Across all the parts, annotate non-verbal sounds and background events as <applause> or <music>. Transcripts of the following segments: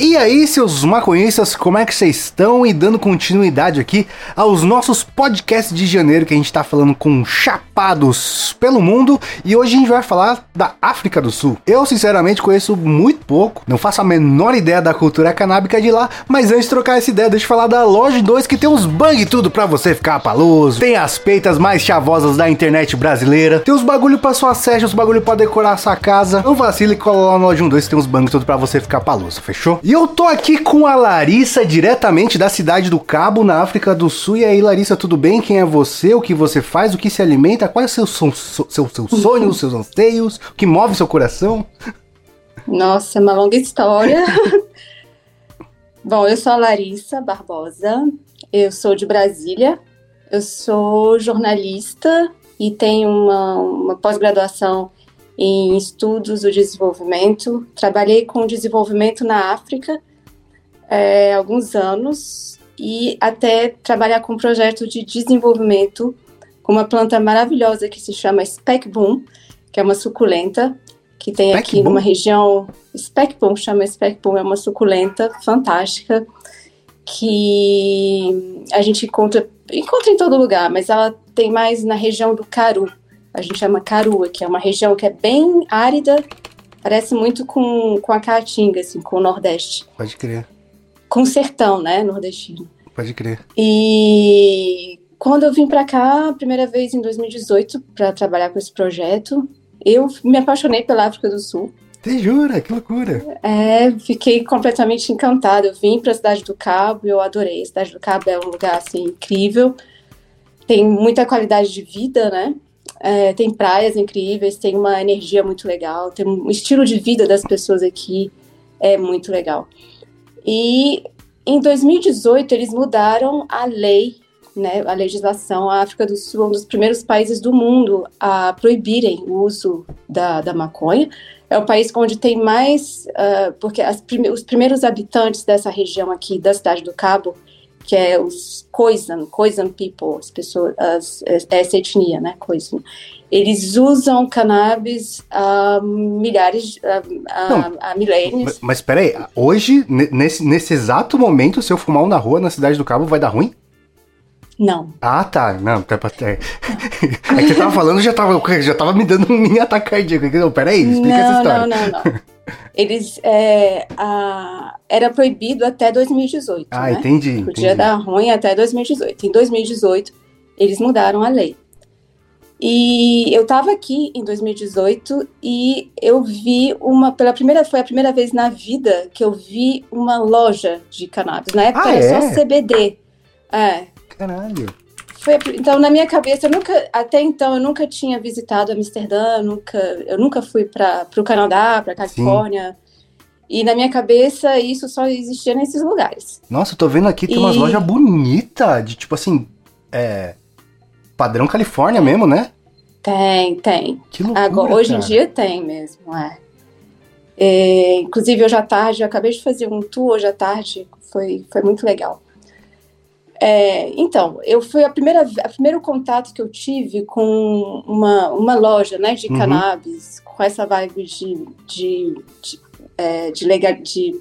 E aí, seus maconhistas, como é que vocês estão? E dando continuidade aqui aos nossos podcasts de janeiro que a gente tá falando com chapados pelo mundo. E hoje a gente vai falar da África do Sul. Eu, sinceramente, conheço muito pouco, não faço a menor ideia da cultura canábica de lá. Mas antes de trocar essa ideia, deixa eu falar da Loja 2 que tem uns bang tudo pra você ficar paloso. Tem as peitas mais chavosas da internet brasileira. Tem os bagulho pra sua sede, os bagulho pra decorar a sua casa. Não vacile e cola lá no Loja 2 que tem uns bang tudo pra você ficar paloso, fechou? E eu tô aqui com a Larissa, diretamente da cidade do Cabo, na África do Sul. E aí, Larissa, tudo bem? Quem é você? O que você faz? O que se alimenta? Quais são seus, seus <laughs> sonhos, seus anseios? O que move seu coração? Nossa, é uma longa história. <laughs> Bom, eu sou a Larissa Barbosa, eu sou de Brasília, eu sou jornalista e tenho uma, uma pós-graduação em estudos do desenvolvimento. Trabalhei com desenvolvimento na África é, alguns anos e até trabalhar com um projeto de desenvolvimento com uma planta maravilhosa que se chama Speckboom, que é uma suculenta que tem Speck aqui boom? numa região Speckboom, chama Speckboom, é uma suculenta fantástica que a gente encontra encontra em todo lugar, mas ela tem mais na região do Caru, a gente chama Carua, que é uma região que é bem árida, parece muito com, com a Caatinga, assim, com o Nordeste. Pode crer. Com o sertão, né, nordestino. Pode crer. E quando eu vim para cá, a primeira vez em 2018, para trabalhar com esse projeto, eu me apaixonei pela África do Sul. Você jura? Que loucura! É, fiquei completamente encantada. Eu vim para a Cidade do Cabo e eu adorei. A Cidade do Cabo é um lugar assim incrível. Tem muita qualidade de vida, né? É, tem praias incríveis, tem uma energia muito legal, tem um estilo de vida das pessoas aqui é muito legal. E em 2018 eles mudaram a lei, né, a legislação. A África do Sul é um dos primeiros países do mundo a proibirem o uso da, da maconha. É o país onde tem mais, uh, porque prime os primeiros habitantes dessa região aqui, da cidade do Cabo, que é os Khoisan, Khoisan people, as pessoas, as, essa etnia, né, Khoisan. Eles usam cannabis há milhares, há, milênios. Mas peraí, hoje, nesse, nesse exato momento, se eu fumar um na rua na Cidade do Cabo, vai dar ruim? Não. Ah, tá. Não, tá é, é que você tava falando, já tava, já tava me dando um mini ataque cardíaco. Não, peraí, explica não, essa história. Não, não, não. <laughs> Eles, é, a, era proibido até 2018, Ah, né? entendi. Podia entendi. dar ruim até 2018. Em 2018, eles mudaram a lei. E eu estava aqui em 2018 e eu vi uma pela primeira foi a primeira vez na vida que eu vi uma loja de cannabis. Na época Ah, era é? só CBD. É. Caralho. Foi, então na minha cabeça eu nunca até então eu nunca tinha visitado Amsterdã, nunca eu nunca fui para o Canadá, para Califórnia. E na minha cabeça isso só existia nesses lugares. Nossa, eu tô vendo aqui, tem umas E- lojas bonitas, de tipo assim, é. Padrão Califórnia mesmo, né? Tem, tem. Que loucura. Agora, hoje em dia tem mesmo, é. É, inclusive, hoje à tarde, eu acabei de fazer um tour hoje à tarde, foi, foi muito legal. É, então, eu fui a primeira, a primeiro contato que eu tive com uma, uma loja, né, de Uhum. cannabis, com essa vibe de, de, de, é, de legal, de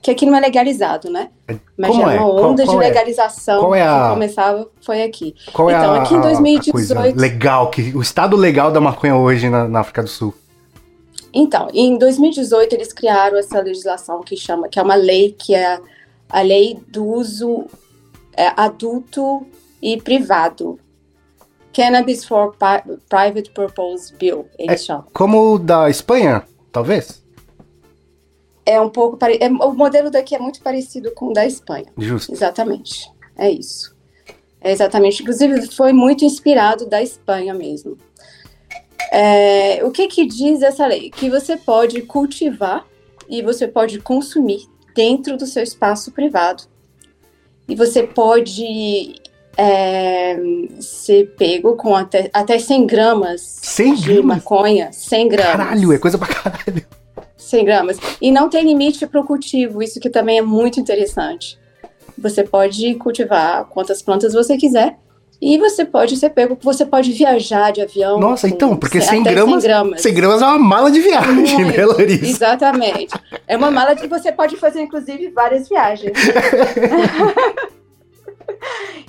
que aqui não é legalizado, né? Mas Como já é? é uma Qual- onda qual de é? legalização Qual é a- que começava foi aqui. Qual é então, a, aqui em a- a 2018 coisa legal, que, o estado legal da maconha hoje na, na África do Sul? Então, em 2018 eles criaram essa legislação que chama, que é uma lei que é a lei do uso é, adulto e privado. Cannabis for Private Purpose Bill, eles chamam. Como o da Espanha, talvez? É um pouco pare... é, o modelo daqui é muito parecido com o da Espanha. Justo. Exatamente. É isso. É exatamente. Inclusive, foi muito inspirado da Espanha mesmo. É, o que, que diz essa lei? Que você pode cultivar e você pode consumir dentro do seu espaço privado. E você pode é, ser pego com até, até 100 gramas 100 de gramas? maconha. 100 gramas. Caralho, é coisa pra caralho. 100 gramas. E não tem limite para o cultivo, isso que também é muito interessante. Você pode cultivar quantas plantas você quiser E você pode ser pego, você pode viajar de avião. Nossa, com então, porque cem- 100 até gramas, 100 gramas. 100 gramas é uma mala de viagem, Muito, né, Larissa? Exatamente. É uma mala que você pode fazer, inclusive, várias viagens. <laughs>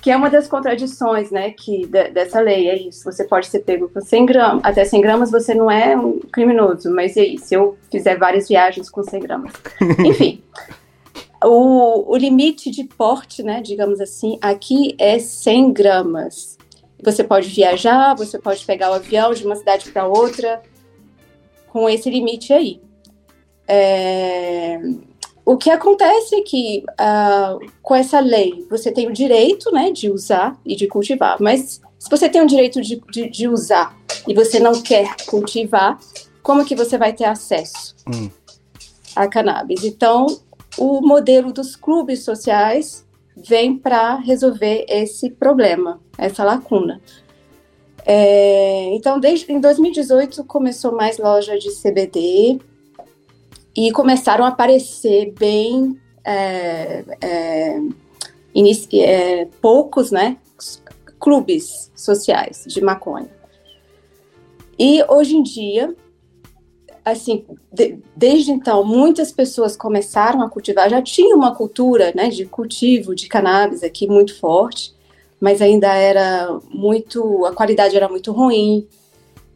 que é uma das contradições, né, que, de- dessa lei, é isso. Você pode ser pego com 100 gramas, até 100 gramas você não é um criminoso, mas e aí, se eu fizer várias viagens com 100 gramas? <laughs> Enfim, o, o limite de porte, né, digamos assim, aqui é 100 gramas. Você pode viajar, você pode pegar o avião de uma cidade para outra com esse limite aí. É, O que acontece é que ah, com essa lei você tem o direito né, de usar e de cultivar, mas se você tem o direito de, de, de usar e você não quer cultivar, como que você vai ter acesso Hum. a cannabis? Então, o modelo dos clubes sociais vem para resolver esse problema, essa lacuna. É, então, desde em 2018 começou mais loja de CBD e começaram a aparecer bem é, é, é, poucos, né, clubes sociais de maconha. E hoje em dia, assim, de- desde então, muitas pessoas começaram a cultivar, já tinha uma cultura, né, de cultivo de cannabis aqui muito forte, mas ainda era muito, a qualidade era muito ruim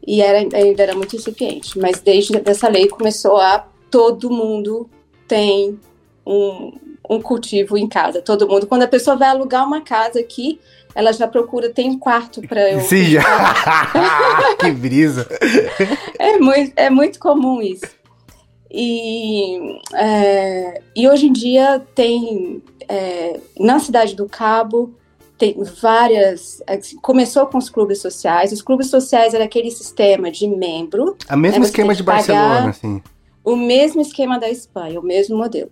e era, ainda era muito incipiente. Mas desde essa lei começou a todo mundo tem um, um cultivo em casa, todo mundo. Quando a pessoa vai alugar uma casa aqui, ela já procura, tem um quarto para eu. Sim, já. <laughs> que brisa. É muito, é muito comum isso. E, é, e hoje em dia tem é, na cidade do Cabo tem várias. assim, Começou com os clubes sociais. Os clubes sociais era aquele sistema de membro, A mesmo É, você esquema de Barcelona, assim. o mesmo esquema da Espanha, o mesmo modelo.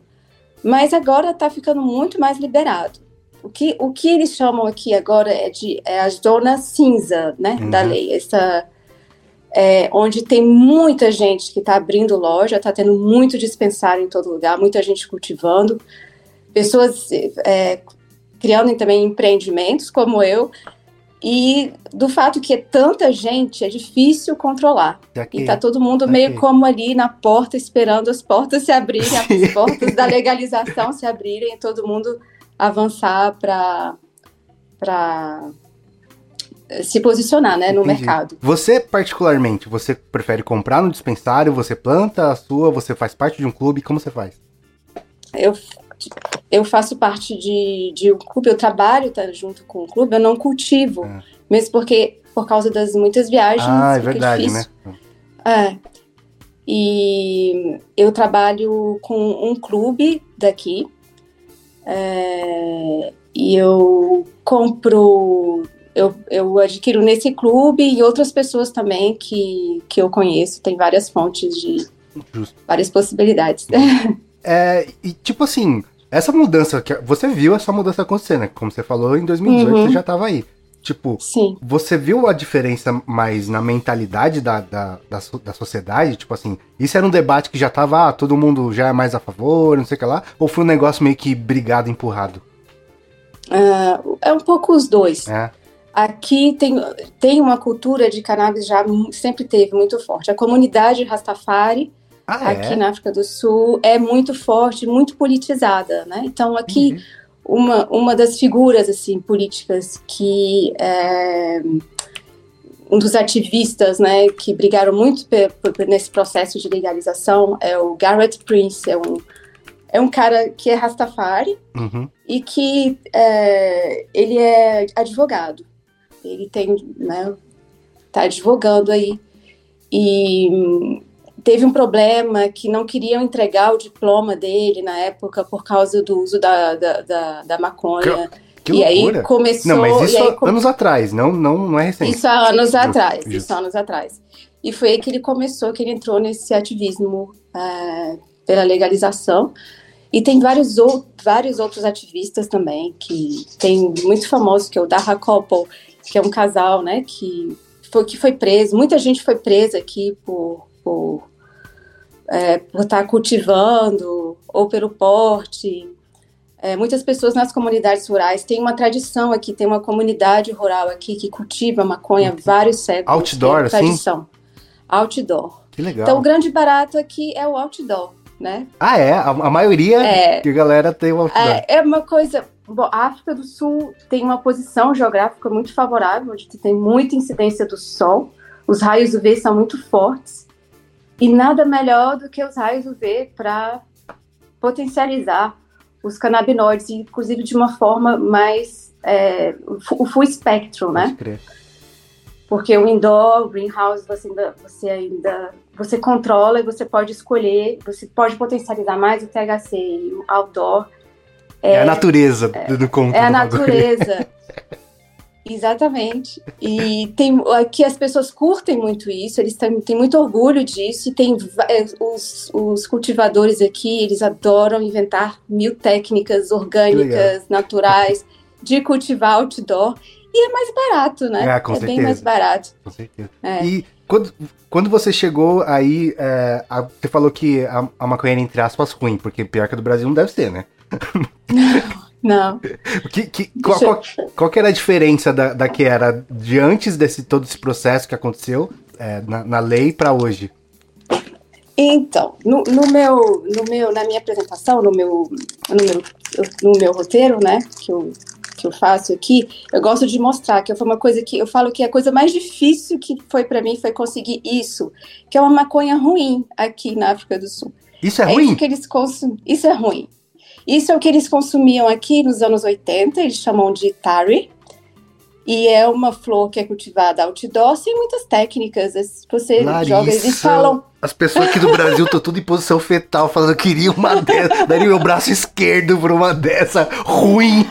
Mas agora está ficando muito mais liberado. O que, o que eles chamam aqui agora é de é a zona cinza né, Uhum. da lei. Essa, é, onde tem muita gente que está abrindo loja, está tendo muito dispensário em todo lugar, muita gente cultivando, pessoas é, criando também empreendimentos como eu. E do fato que é tanta gente, é difícil controlar. Que... E tá todo mundo Ok. meio como ali na porta, esperando as portas se abrirem, as portas da legalização se abrirem todo mundo avançar para para se posicionar, né, no Entendi. mercado. Você, particularmente, você prefere comprar no dispensário, você planta a sua, você faz parte de um clube, como você faz? Eu eu faço parte de, de um clube, eu trabalho tá, junto com o clube, eu não cultivo, Ah. mesmo porque por causa das muitas viagens. Ah, é verdade, difícil. né? É. E eu trabalho com um clube daqui. É, e eu compro, eu, eu adquiro nesse clube e outras pessoas também que, que eu conheço. Tem várias fontes de Justo. várias possibilidades. <laughs> É, e tipo assim, essa mudança, que você viu essa mudança acontecer, né? Como você falou, em 2018 Uhum. você já tava aí. Tipo, Sim. você viu a diferença mais na mentalidade da, da, da, da sociedade? Tipo assim, isso era um debate que já tava, ah, todo mundo já é mais a favor, não sei o que lá? Ou foi um negócio meio que brigado, empurrado? Ah, é um pouco os dois. É. Aqui tem, tem uma cultura de cannabis já sempre teve muito forte. A comunidade Rastafari Ah, aqui é? na África do Sul é muito forte, muito politizada, né? Então aqui Uhum. Uma, uma das figuras assim políticas que é, um dos ativistas, né, que brigaram muito nesse processo de legalização é o Garrett Prince, é um é um cara que é Rastafari Uhum. e que é, ele é advogado. Ele tem, né, tá advogando aí e teve um problema que não queriam entregar o diploma dele na época por causa do uso da, da, da, da maconha. Que e loucura. aí começou. não, mas isso há anos atrás, não, não, não é recente. isso há anos atrás, justo. isso há anos atrás. E foi aí que ele começou, que ele entrou nesse ativismo é, pela legalização. E tem vários, ou, vários outros ativistas também, que tem muito famoso, que é o Daha Couple, que é um casal, né, que foi, que foi preso. Muita gente foi presa aqui por, por, é, por estar cultivando, ou pelo porte. É, muitas pessoas nas comunidades rurais têm uma tradição aqui, tem uma comunidade rural aqui que cultiva maconha há vários séculos. Outdoor, é tradição. Outdoor. Que legal. Então, o grande barato aqui é o outdoor, né? Ah, é? A, a maioria É. que a galera tem o outdoor. É, é uma coisa. Bom, a África do Sul tem uma posição geográfica muito favorável, onde tem muita incidência do sol, os raios UV são muito fortes, e nada melhor do que os raios UV para potencializar os canabinoides, inclusive de uma forma mais. É, o full spectrum, né? Porque o indoor, o greenhouse, você ainda, você ainda você controla e você pode escolher, você pode potencializar mais o THC e o outdoor É, a natureza do conto. é a natureza. <laughs> Exatamente. E tem aqui as pessoas curtem muito isso, eles têm, têm muito orgulho disso, e tem é, os, os cultivadores aqui, eles adoram inventar mil técnicas orgânicas, naturais, de cultivar outdoor. E é mais barato, né? Ah, com é bem certeza. mais barato. Com certeza. É. E quando, quando você chegou aí, é, a- você falou que a, a maconha era, entre aspas, ruim, porque pior que a do Brasil não deve ser, né? Não. Que, que, qual, qual, qual que era a diferença da, da que era de antes desse todo esse processo que aconteceu é, na, na lei pra hoje? Então, no, no meu, no meu, na minha apresentação, no meu, no meu, no meu roteiro, né, que eu, que eu faço aqui, eu gosto de mostrar que foi uma coisa que eu falo que a coisa mais difícil que foi para mim foi conseguir isso, que é uma maconha ruim aqui na África do Sul. Isso é, É ruim? isso que eles consum... Isso é ruim. Isso é o que eles consumiam aqui nos anos 80, eles chamam de tari. E é uma flor que é cultivada outdoor, sem muitas técnicas. Você joga, eles Larissa, falam As pessoas aqui do Brasil estão tudo em posição fetal, falando que queria uma dessa, daria meu braço esquerdo pra uma dessa ruim.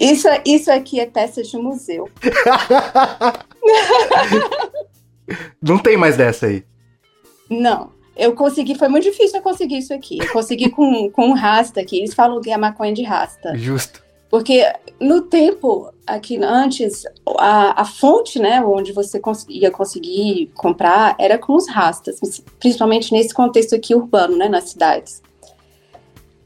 Isso, isso aqui é peça de museu. <laughs> Não tem mais dessa aí. Não. Eu consegui, foi muito difícil eu conseguir isso aqui. Eu consegui com, <laughs> com um rasta aqui. Eles falam que é maconha de rasta. Justo. Porque no tempo, aqui antes, a, a fonte, né, onde você cons ia conseguir comprar era com os rastas, principalmente nesse contexto aqui urbano, né, nas cidades.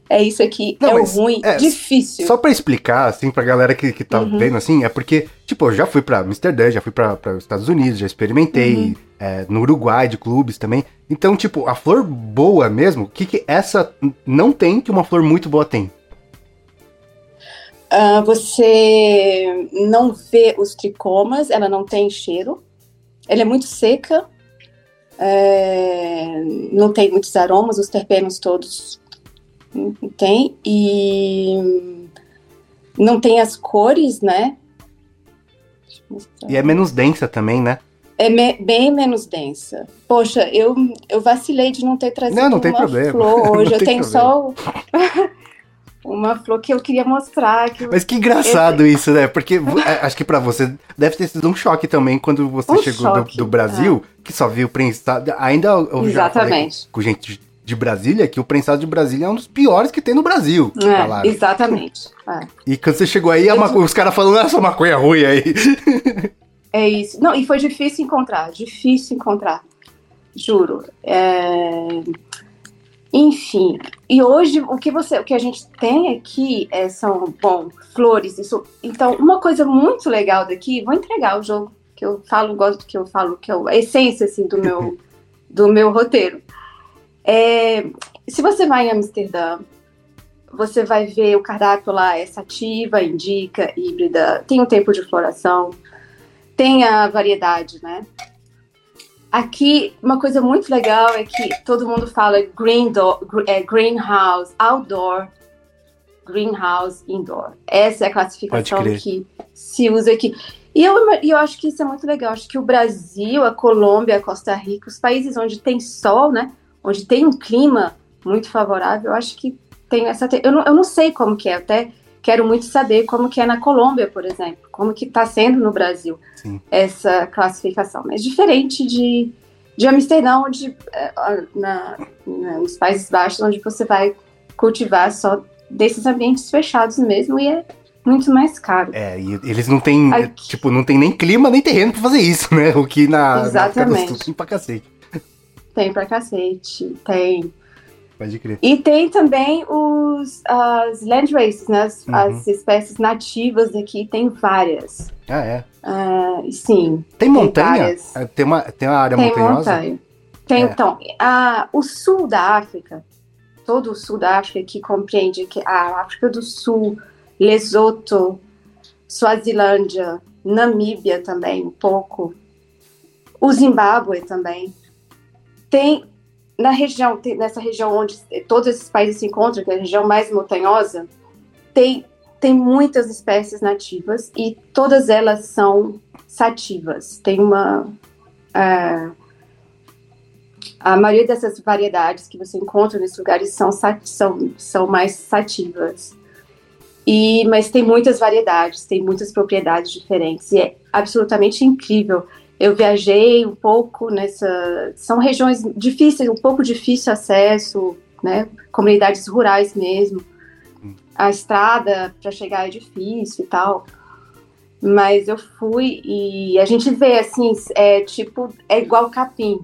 É isso aqui, Não, é o ruim, é, difícil. Só pra explicar, assim, pra galera que, que tá Uhum. vendo, assim, é porque, tipo, eu já fui pra Amsterdã, já fui pra, pra Estados Unidos, já experimentei Uhum. é, no Uruguai, de clubes também. Então, tipo, a flor boa mesmo, o que que essa não tem que uma flor muito boa tem? Ah, você não vê os tricomas, ela não tem cheiro, ela é muito seca, é, não tem muitos aromas, os terpenos todos tem, e não tem as cores, né? Mostrar. E é menos densa também, né? É me- bem menos densa. Poxa, eu, eu vacilei de não ter trazido Não, não tem uma problema. flor <laughs> hoje. Eu tenho só <laughs> uma flor que eu queria mostrar. Que Mas que engraçado isso, né? Porque é, acho que pra você deve ter sido um choque também quando você Um chegou do, choque, do Brasil, que só viu o prensado. Ainda eu já Exatamente. com gente de- Brasília que o prensado de Brasília é um dos piores que tem no Brasil. É, falaram. exatamente. <laughs> É. E quando você chegou aí, maconha- os caras falando, essa maconha é ruim aí. É isso. Não, e foi difícil encontrar, difícil encontrar. Juro. É, Enfim, e hoje o que você, o que a gente tem aqui é, são, bom, flores. Isso... Então, uma coisa muito legal daqui, vou entregar o jogo que eu falo, gosto que eu falo, que é a essência assim do meu <laughs> do meu roteiro. É, se você vai em Amsterdã, você vai ver o cardápio lá, é sativa, indica, híbrida, tem o tempo de floração, tem a variedade, né? Aqui, uma coisa muito legal é que todo mundo fala green do, é, greenhouse, outdoor, greenhouse, indoor. Essa é a classificação que se usa aqui. E eu, e eu acho que isso é muito legal. Acho que o Brasil, a Colômbia, a Costa Rica, os países onde tem sol, né? Onde tem um clima muito favorável, eu acho que tem essa. Eu não, eu não sei como que é, até quero muito saber como que é na Colômbia, por exemplo, como que está sendo no Brasil Sim. essa classificação. Mas diferente de, de Amsterdã, onde é, na, na- nos Países Baixos, onde você vai cultivar só desses ambientes fechados mesmo e é muito mais caro. É, e eles não têm, Aqui. tipo, não tem nem clima nem terreno pra fazer isso, né? O que na, na África do Exatamente. Sul tem pra cacete. Tem pra cacete, tem. Pode crer. E tem também os, as land races, né? As, Uhum. as espécies nativas daqui, tem várias. Ah, é. Ah, sim, Tem montanha? várias. É, Tem uma, tem uma área tem montanhosa? montanha. Tem, É. então, a, o sul da África, todo o sul da África que compreende que a África do Sul, Lesoto, Suazilândia, Namíbia também, um pouco, o Zimbábue também. Tem na região, tem- nessa região onde todos esses países se encontram, que é a região mais montanhosa, tem, tem muitas espécies nativas e todas elas são sativas. Tem uma. ah, a maioria dessas variedades que você encontra nesses lugares são, são, são mais sativas. E, mas tem muitas variedades, tem muitas propriedades diferentes. E é absolutamente incrível. Eu viajei um pouco nessa. São regiões difíceis, um pouco difícil acesso, né? Comunidades rurais mesmo. A estrada para chegar é difícil e tal. Mas eu fui e a gente vê assim, é tipo, é igual capim.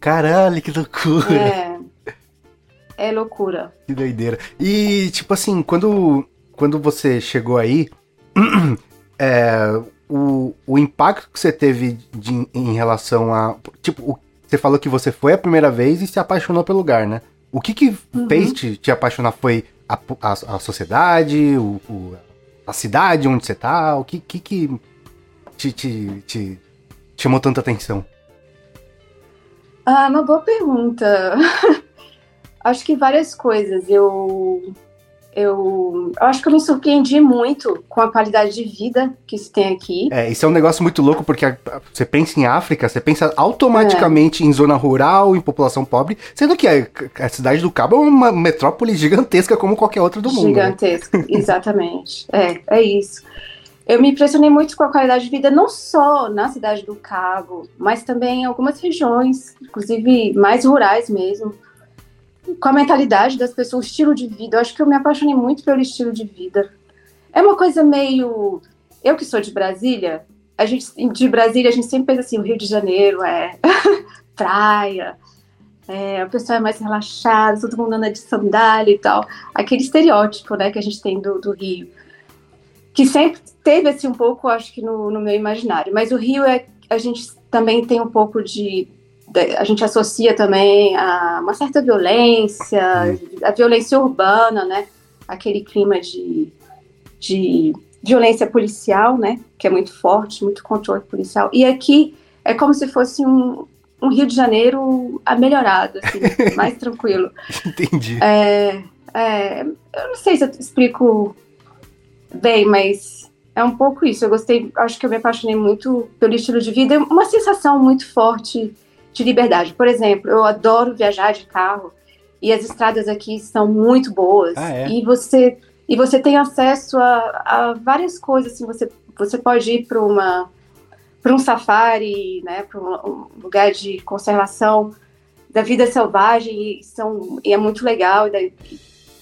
Caralho, que loucura. É, é loucura. Que doideira. E, tipo assim, quando, quando você chegou aí, <clears throat> é, o, o impacto que você teve de- em relação a. Tipo, o- você falou que você foi a primeira vez e se apaixonou pelo lugar, né? O que que Uhum. fez te, te apaixonar? Foi a, a, a sociedade, o, o- a cidade onde você tá? O que que, que te, te, te chamou tanta atenção? Ah, uma boa pergunta. <laughs> acho que várias coisas. Eu, eu, eu acho que eu me surpreendi muito com a qualidade de vida que se tem aqui. É, isso é um negócio muito louco, porque a- a- você pensa em África, você pensa automaticamente em zona rural, em população pobre, sendo que a, a cidade do Cabo é uma metrópole gigantesca como qualquer outra do mundo. né? Gigantesco, <laughs> exatamente. É, é isso. Eu me impressionei muito com a qualidade de vida, não só na cidade do Cabo, mas também em algumas regiões, inclusive mais rurais mesmo. Com a mentalidade das pessoas, o estilo de vida. Eu acho que eu me apaixonei muito pelo estilo de vida. É uma coisa meio. Eu que sou de Brasília, a gente de Brasília a gente sempre pensa assim, o Rio de Janeiro é <laughs> praia, é, a pessoa é mais relaxada, todo mundo anda de sandália e tal aquele estereótipo, né, que a gente tem do, do Rio, que sempre teve assim um pouco, acho que no, no meu imaginário. Mas o Rio é, a gente também tem um pouco de- a gente associa também a uma certa violência, a violência urbana, né, aquele clima de, de violência policial, né, que é muito forte, muito controle policial. E aqui é como se fosse um um Rio de Janeiro melhorado, assim, <laughs> mais tranquilo. Entendi. É, é, eu não sei se eu explico bem, mas é um pouco isso. Eu gostei, acho que eu me apaixonei muito pelo estilo de vida, uma sensação muito forte de liberdade. Por exemplo, eu adoro viajar de carro e as estradas aqui são muito boas. Ah, é? E você e você tem acesso a, a várias coisas. Assim, você você pode ir para uma para um safari, né, para um, um lugar de conservação da vida selvagem e, são, e é muito legal. E daí,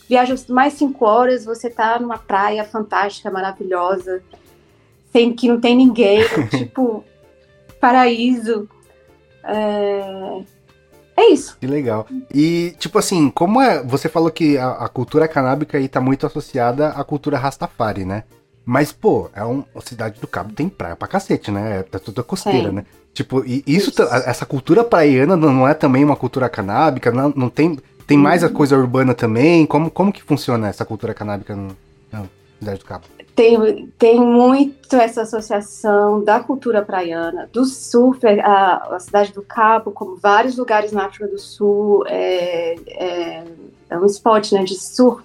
viaja mais cinco horas, você tá numa praia fantástica, maravilhosa, sem que não tem ninguém, <laughs> tipo paraíso. É, é isso. Que legal. E, tipo assim, como é. Você falou que a, a cultura canábica aí tá muito associada à cultura Rastafari, né? Mas, pô, é um, a cidade do Cabo tem praia pra cacete, né? É, tá toda costeira, Tem. né? Tipo, e isso, Isso. essa cultura praiana não é também uma cultura canábica? Não, não tem. Tem mais a Uhum. coisa urbana também? Como, como que funciona essa cultura canábica no, na cidade do Cabo? Tem, tem muito essa associação da cultura praiana, do surf, a, a cidade do Cabo, como vários lugares na África do Sul, é, é, é um esporte né, de surf,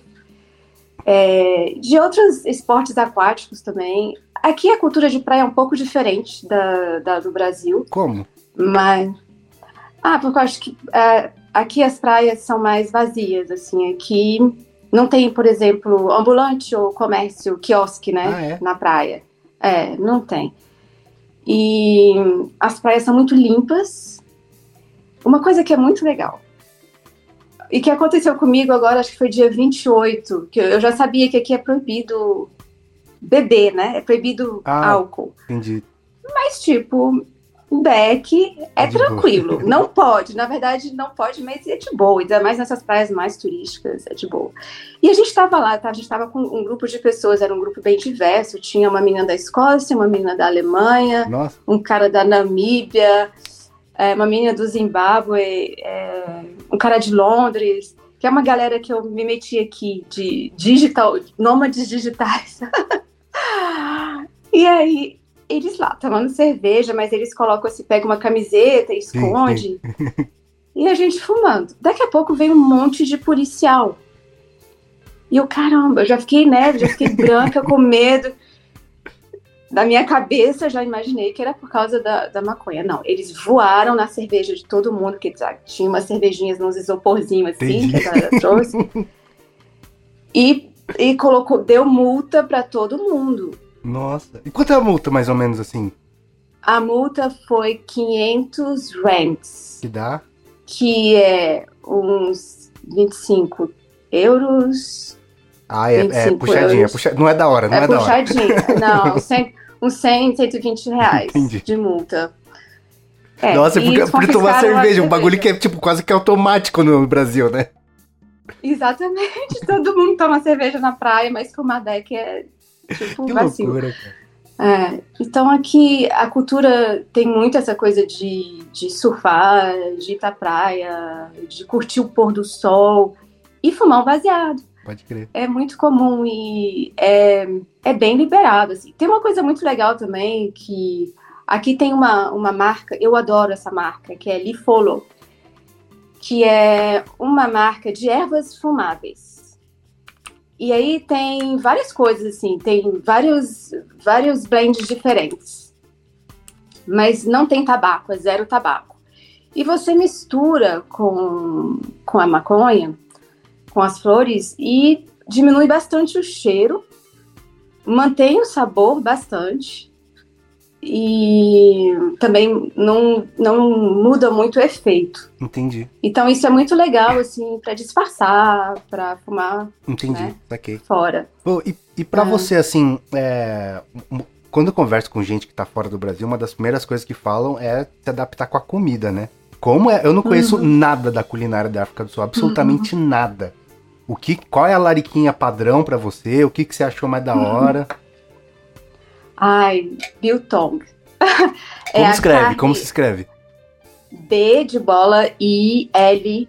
é, de outros esportes aquáticos também. Aqui a cultura de praia é um pouco diferente da, da do Brasil, Como? mas. Ah, porque eu acho que é, aqui as praias são mais vazias, assim. Aqui não tem, por exemplo, ambulante ou comércio, quiosque, né? Ah, é? Na praia. É, não tem. E as praias são muito limpas. Uma coisa que é muito legal. E que aconteceu comigo agora, acho que foi dia 28, que eu já sabia que aqui é proibido beber, né? É proibido Ah. álcool. Entendi. Mas, tipo, o beck é, de boa. tranquilo. Não pode, na verdade, não pode, mas é de boa. Ainda mais nessas praias mais turísticas, é de boa. E a gente estava lá, tá? a gente estava com um grupo de pessoas, era um grupo bem diverso. Tinha uma menina da Escócia, uma menina da Alemanha, Nossa, um cara da Namíbia, é, uma menina do Zimbábue, é, um cara de Londres, que é uma galera que eu me meti aqui de digital, nômades digitais. <laughs> e aí, eles lá tomando cerveja, mas eles colocam assim, pegam uma camiseta e Sim, esconde. <laughs> E a gente fumando. Daqui a pouco vem um monte de policial. E eu, caramba, eu já fiquei, né? Já fiquei branca com medo. Da minha cabeça, já imaginei que era por causa da, da maconha. Não, eles voaram na cerveja de todo mundo, que sabe, tinha umas cervejinhas nos isoporzinhos assim, Entendi. que a galera trouxe. <laughs> e, e colocou, deu multa para todo mundo. Nossa. E quanto é a multa, mais ou menos, assim? A multa foi 500 rands, Que dá? que é uns 25 euros. Ah, é, é 25 puxadinha, é puxa... não é da hora, não é, é da hora. puxadinho. <laughs> Não, 100, uns 100, 120 reais Entendi. de multa. É, Nossa, porque, tomar a cerveja, um bagulho que é tipo quase que automático no Brasil, né? Exatamente, todo mundo toma cerveja na praia, mas fumar deck é tipo Que vacilo. loucura, cara. É, então aqui a cultura tem muito essa coisa de, de surfar, de ir pra praia, de curtir o pôr do sol e fumar um baseado. Pode crer. É muito comum e é, é bem liberado. Assim. Tem uma coisa muito legal também que aqui tem uma, uma marca, eu adoro essa marca, que é Lifolo, que é uma marca de ervas fumáveis. E aí tem várias coisas assim, tem vários, vários blends diferentes. Mas não tem tabaco, é zero tabaco. E você mistura com, com a maconha, com as flores e diminui bastante o cheiro, mantém o sabor bastante e também não, não muda muito o efeito. Entendi, Então isso é muito legal assim para disfarçar, para fumar entendi, Né? saquei. fora. E, e pra Ah. você, assim, é, quando eu converso com gente que tá fora do Brasil, uma das primeiras coisas que falam é se adaptar com a comida, né? Como é? Eu não conheço nada da culinária da África do Sul, absolutamente nada. O que, qual é a lariquinha padrão pra você? O que, que você achou mais da hora? Ai, biltong. <laughs> Como a escreve? carne Como se escreve? B de bola I L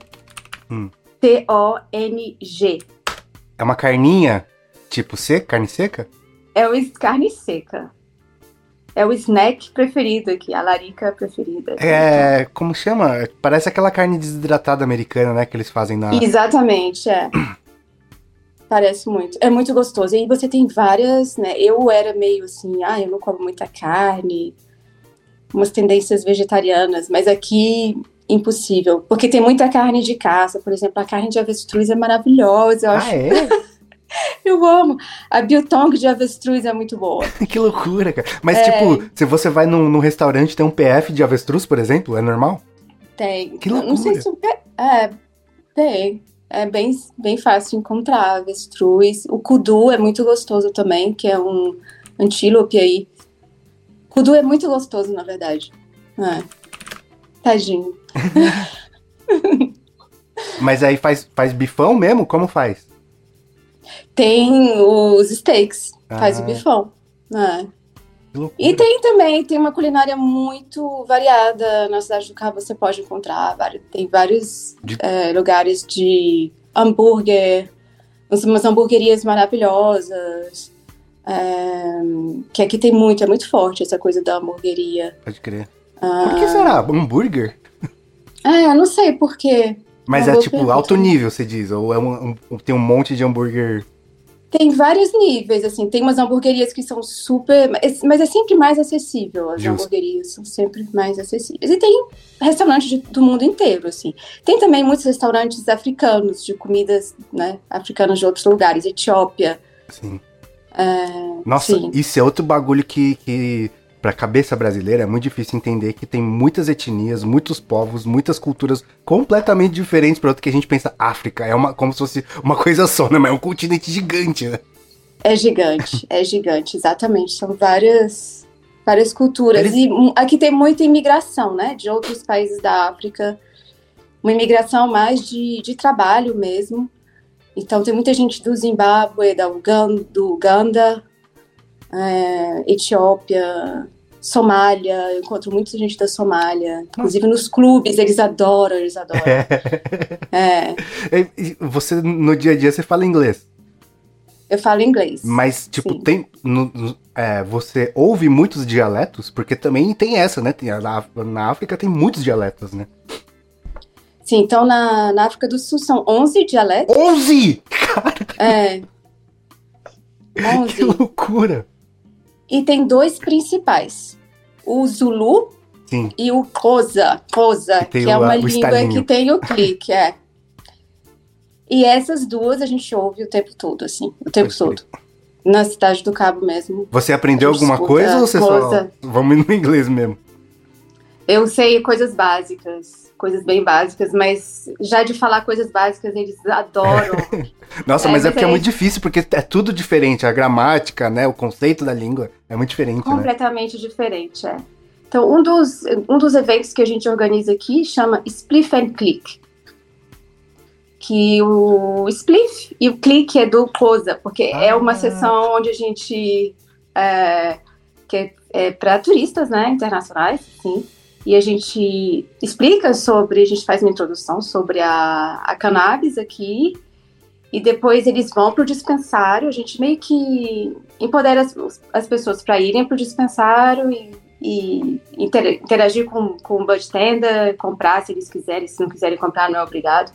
Hum. T O N G. É uma carninha, tipo seca, carne seca? É o carne seca. É o snack preferido aqui, a larica preferida. É, como chama? Parece aquela carne desidratada americana, né, que eles fazem na... Exatamente, é. <clears throat> Parece muito. É muito gostoso. E aí você tem várias, né? Eu era meio assim, ah, eu não como muita carne, umas tendências vegetarianas, mas aqui impossível, porque tem muita carne de caça, por exemplo, a carne de avestruz é maravilhosa, eu acho, Ah, é? <laughs> eu amo. A biltong de avestruz é muito boa. <laughs> que loucura, cara. Mas, É. tipo, se você vai num, num restaurante e tem um PF de avestruz, por exemplo, é normal? Tem. Que Eu Não sei loucura. se é, tem. É bem, bem fácil de encontrar avestruz. O kudu é muito gostoso também, que é um antílope aí. Kudu é muito gostoso, na verdade. É. Tadinho. <laughs> Mas aí faz, faz bifão mesmo? Como faz? Tem os steaks, faz Ah. o bifão. É. E tem também, tem uma culinária muito variada na cidade do Cabo, você pode encontrar, vários, tem vários De- é, lugares de hambúrguer, umas- hamburguerias maravilhosas, é, que aqui tem muito, é muito forte essa coisa da hamburgueria. Pode crer. Ah, Por que será? Hambúrguer? é, eu não sei porquê. Mas Uma é boa tipo pergunta. alto nível, você diz? Ou é um, um- tem um monte de hambúrguer. Tem vários níveis, assim, tem umas hamburguerias que são super, mas é sempre mais acessível, as Justo. hamburguerias são sempre mais acessíveis. E tem restaurantes de- do mundo inteiro, assim. Tem também muitos restaurantes africanos, de comidas, né, africanas de outros lugares, Etiópia. Assim. é, Nossa, sim. isso é outro bagulho que, que, pra cabeça brasileira, é muito difícil entender que tem muitas etnias, muitos povos, muitas culturas completamente diferentes para outro que a gente pensa África. É uma, como se fosse uma coisa só, né? Mas é um continente gigante, né? É gigante, é gigante, exatamente. São várias, Várias culturas. Eles- E hum, aqui tem muita imigração, né? De outros países da África. Uma imigração mais de, de trabalho mesmo. Então tem muita gente do Zimbábue, da Uganda, do Uganda, é, Etiópia, Somália. Eu encontro muita gente da Somália. Inclusive nos clubes, eles adoram, eles adoram. É, e Você, no dia a dia, você fala inglês. eu falo inglês. Mas, tipo, Sim. tem. no- é, você ouve muitos dialetos? Porque também tem essa, né? Tem, na, na África tem muitos dialetos, né? Sim, então na, na África do Sul são 11 dialetos. 11! <laughs> É. Que 11. loucura! E tem dois principais. O Zulu Sim. e o Kosa, Kosa, Que que é uma língua estalinho. que tem o clique, é. E essas duas a gente ouve o tempo todo, assim, o tempo Pode todo. Na cidade do Cabo mesmo. Você aprendeu alguma coisa ou você só. coisa. Vamos no inglês mesmo? Eu sei coisas básicas, coisas bem básicas, mas já de falar coisas básicas eles adoram. <laughs> Nossa, É, mas é porque é muito difícil, porque é tudo diferente. A gramática, né? O conceito da língua é muito diferente, né? completamente diferente, é. Então, um dos, um dos eventos que a gente organiza aqui chama Spliff and Click. Que o Spliff e o Click é do COSA, porque é uma Ah. sessão onde a gente. É, que é, é para turistas, né, internacionais, sim. E a gente explica sobre, a gente faz uma introdução sobre a, a cannabis aqui, e depois eles vão para o dispensário, a gente meio que empodera as, as pessoas para irem para o dispensário e, e inter- interagir com, com o budtender, comprar se eles quiserem, se não quiserem comprar não é obrigado.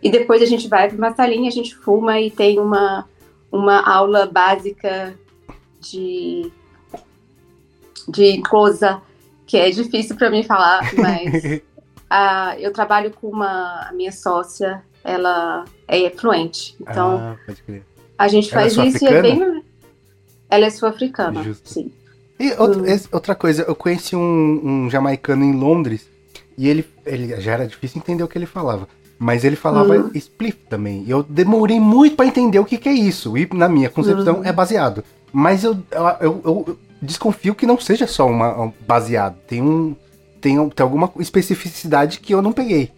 E depois a gente vai para uma salinha, a gente fuma e tem uma, uma aula básica de, de coisa que é difícil para mim falar, <laughs> mas ah, eu trabalho com uma a minha sócia, ela é fluente, então Ah, pode crer. a gente Ela é faz isso e é bem. Ela é sul-africana, sim. E outra, Hum. outra coisa, eu conheci um, um jamaicano em Londres e ele, ele já era difícil entender o que ele falava. Mas ele falava Hum. split também. E eu demorei muito pra entender o que, que é isso. E na minha concepção Uhum. é baseado. Mas eu, eu, eu- eu desconfio que não seja só uma, um baseado. Tem um. Tem, um- tem alguma especificidade que eu não peguei.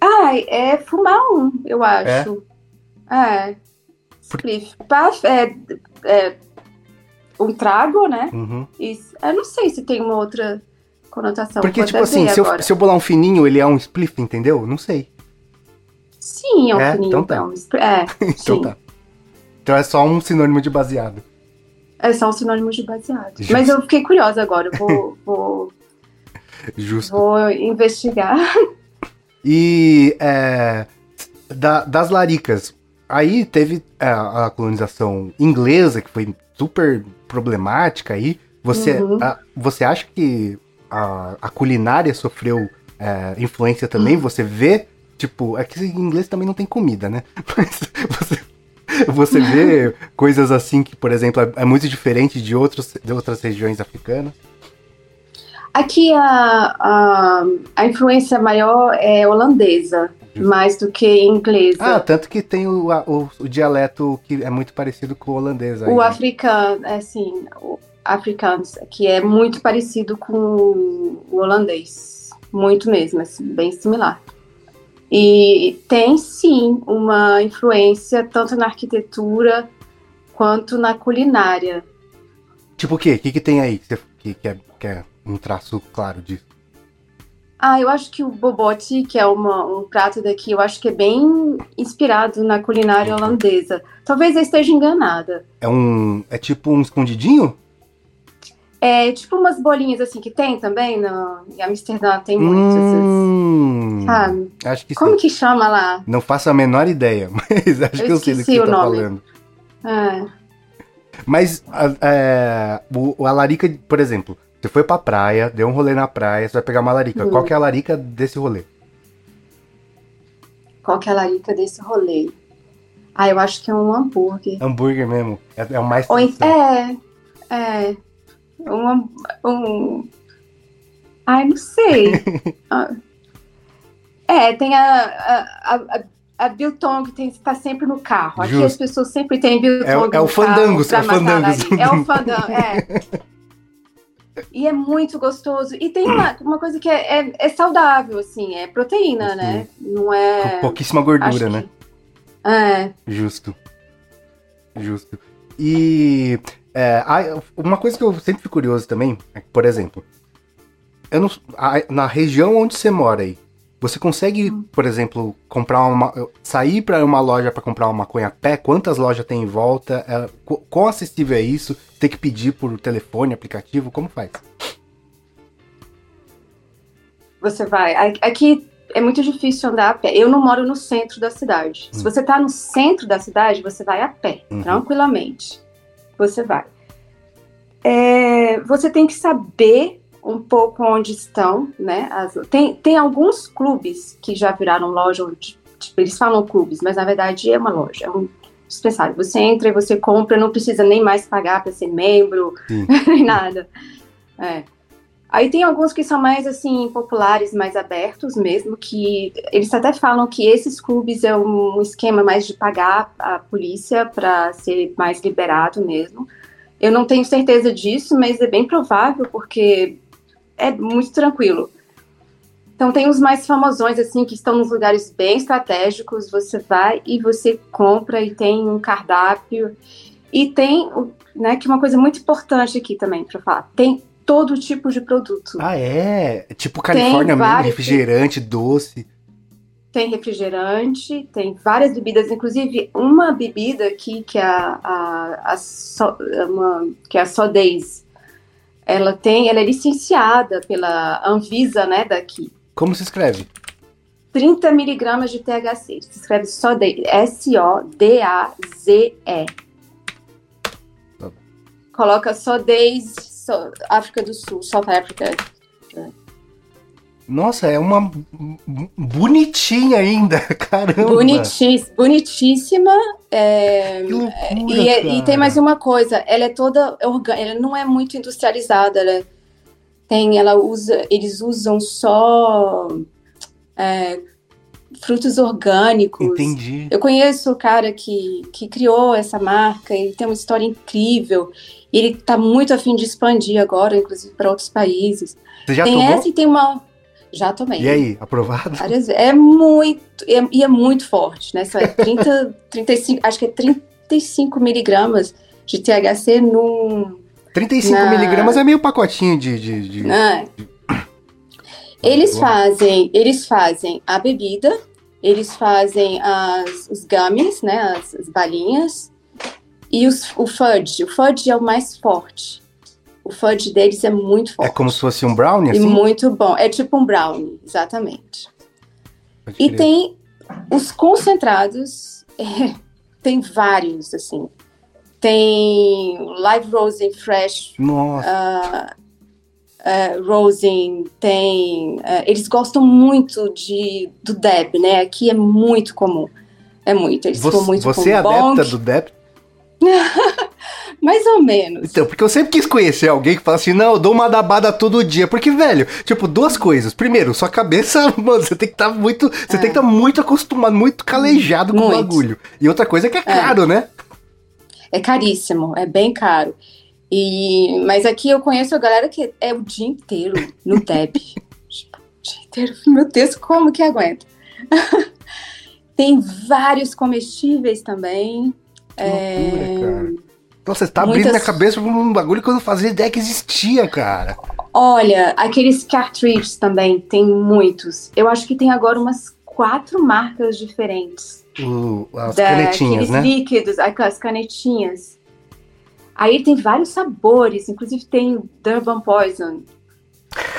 Ah, é fumar um, eu acho. É. Spliff. Paf- É, é um trago, né? Uhum. E, eu não sei se tem uma outra conotação. Porque, vou tipo assim, se eu, se eu bolar um fininho, ele é um spliff, entendeu? Não sei. Sim, é um É? fininho. Então tá. é um É, <laughs> Então sim. tá. Então é só um sinônimo de baseado. É só um sinônimo de baseado. Justo. Mas eu fiquei curiosa agora. Vou, <laughs> vou, Justo. vou investigar. E é, da- das laricas, aí teve é, a colonização inglesa, que foi super problemática aí. Você, Uhum. a- você acha que a, a culinária sofreu é, influência também? Uhum. Você vê, tipo, é que em inglês também não tem comida, né? <laughs> Mas você, <laughs> você vê coisas assim que, por exemplo, é, é muito diferente de, outros, de outras regiões africanas? Aqui a, a, a influência maior é holandesa, Justo. mais do que inglesa. Ah, tanto que tem o, o, o dialeto que é muito parecido com o holandês. aí, o né? africano, é assim, o afrikaans, que é muito parecido com o holandês. Muito mesmo, assim, bem similar. E tem sim uma influência tanto na arquitetura quanto na culinária. Tipo o quê? O que, que tem aí que, que, é, que é um traço claro disso? Ah, eu acho que o bobote, que é uma- um prato daqui, eu acho que é bem inspirado na culinária holandesa. Talvez eu esteja enganada. É um. É tipo um escondidinho? É tipo umas bolinhas assim que tem também no, em Amsterdã, tem muitas. Hum, Sabe? acho que Como sim. que chama lá? Não faço a menor ideia, <laughs> mas acho Eu que eu sei do que você tá falando. É. Mas a, é, o, a larica, por exemplo, você foi pra praia, deu um rolê na praia, você vai pegar uma larica. Hum. Qual que é a larica desse rolê? Qual que é a larica desse rolê? Ah, eu acho que é um hambúrguer. Hambúrguer mesmo. É, é o mais. Ou, é, é. Um, ham- um. Ai, não sei. <laughs> Ah. é, tem a. a, a, a Biltong tem, tá sempre no carro. Aqui Justo. as pessoas sempre têm Biltong É o- é o pra é o ali. É o Fandango, é. <laughs> E é muito gostoso. E tem uma, uma coisa que é, é, é saudável, assim, é proteína, Sim. né? Não é. Com pouquíssima gordura, né? que- É. Justo. Justo. E é, uma coisa que eu sempre fico curioso também, é que, por exemplo, não- a- na região onde você mora aí, você consegue, por exemplo, comprar uma. sair para uma loja para comprar uma maconha a pé? Quantas lojas tem em volta? É, qu- quão acessível é isso? Tem que pedir por telefone, aplicativo? Como faz? Você vai. Aqui é muito difícil andar a pé. Eu não moro no centro da cidade. Se Hum. você tá no centro da cidade, você vai a pé, Uhum. tranquilamente. Você vai. É, você tem que saber um pouco onde estão, né? as- tem, tem alguns clubes que já viraram loja, onde, tipo, eles falam clubes, mas na verdade é uma loja, é um dispensário. Você entra e você compra, não precisa nem mais pagar para ser membro, Sim. <laughs> nem nada. É. Aí tem alguns que são mais assim populares, mais abertos mesmo, que eles até falam que esses clubes é um esquema mais de pagar a polícia para ser mais liberado mesmo. Eu não tenho certeza disso, mas é bem provável porque é muito tranquilo. Então tem os mais famosões assim que estão nos lugares bem estratégicos. Você vai e você compra e tem um cardápio e tem, né, que é uma coisa muito importante aqui também para falar. Tem todo tipo de produto. Ah, é? Tipo Califórnia mesmo, vários- refrigerante, doce. Tem refrigerante, tem várias bebidas, inclusive uma bebida aqui que é a, a, a so, uma, que é a Sodays. Ela tem, ela é licenciada pela Anvisa, né, daqui. Como se escreve? 30 miligramas de THC. Se escreve Sodays, S-O-D-A-Z-E. Tá. Coloca Sodays, so, África do Sul, South Africa. Nossa, é uma bonitinha ainda, <laughs> caramba. Bonitíssima, bonitíssima. é, Que loucura, E, é- e tem mais uma coisa, ela é toda orgânica, ela não é muito industrializada, ela tem, ela usa, eles usam só é, frutos orgânicos. Entendi. Eu conheço o cara que, que criou essa marca, ele tem uma história incrível, ele está muito afim de expandir agora, inclusive para outros países. Você já tem tomou? essa e tem uma. Já tomei. E aí, aprovado? É muito, é- e é muito forte, né? É 30, 35, <laughs> acho que é 35 miligramas de THC num. 35 Na- miligramas é meio pacotinho de. de, de- né? Eles Bom. fazem, eles fazem a bebida, eles fazem as, os gummies, né? As, as balinhas, e os, o fudge. O fudge é o mais forte. O fudge deles é muito É forte. como se fosse um brownie, E assim? muito bom. É tipo um brownie, exatamente. Pode E tem os concentrados, <laughs> é, tem vários, assim. Tem live rosin fresh, Nossa, é, rosin, tem. é, eles gostam muito de, do Deb, né? Aqui é muito comum. É muito. Eles você, muito você é adepta do Dep? <laughs> Mais ou menos. Então, porque eu sempre quis conhecer alguém que fala assim, não, eu dou uma dabada todo dia. Porque, velho, tipo, duas coisas. Primeiro, sua cabeça, <laughs> mano, você tem que estar muito. Você tem que estar muito acostumado, muito calejado com o Muito. bagulho. E outra coisa é que é caro, né? É caríssimo, é bem caro. E, mas aqui eu conheço a galera que é o dia inteiro no <laughs> Deb. Tipo, o dia inteiro. Meu Deus, como que aguenta? <laughs> Tem vários comestíveis também. Que loucura, cara. Então você tá muitas- abrindo minha cabeça pra um bagulho que eu não fazia ideia que existia, cara. Olha, aqueles cartridges também, tem muitos. Eu acho que tem agora umas quatro marcas diferentes. O- as da- canetinhas, né? líquidos, aquelas canetinhas. Aí tem vários sabores, inclusive tem Durban Poison,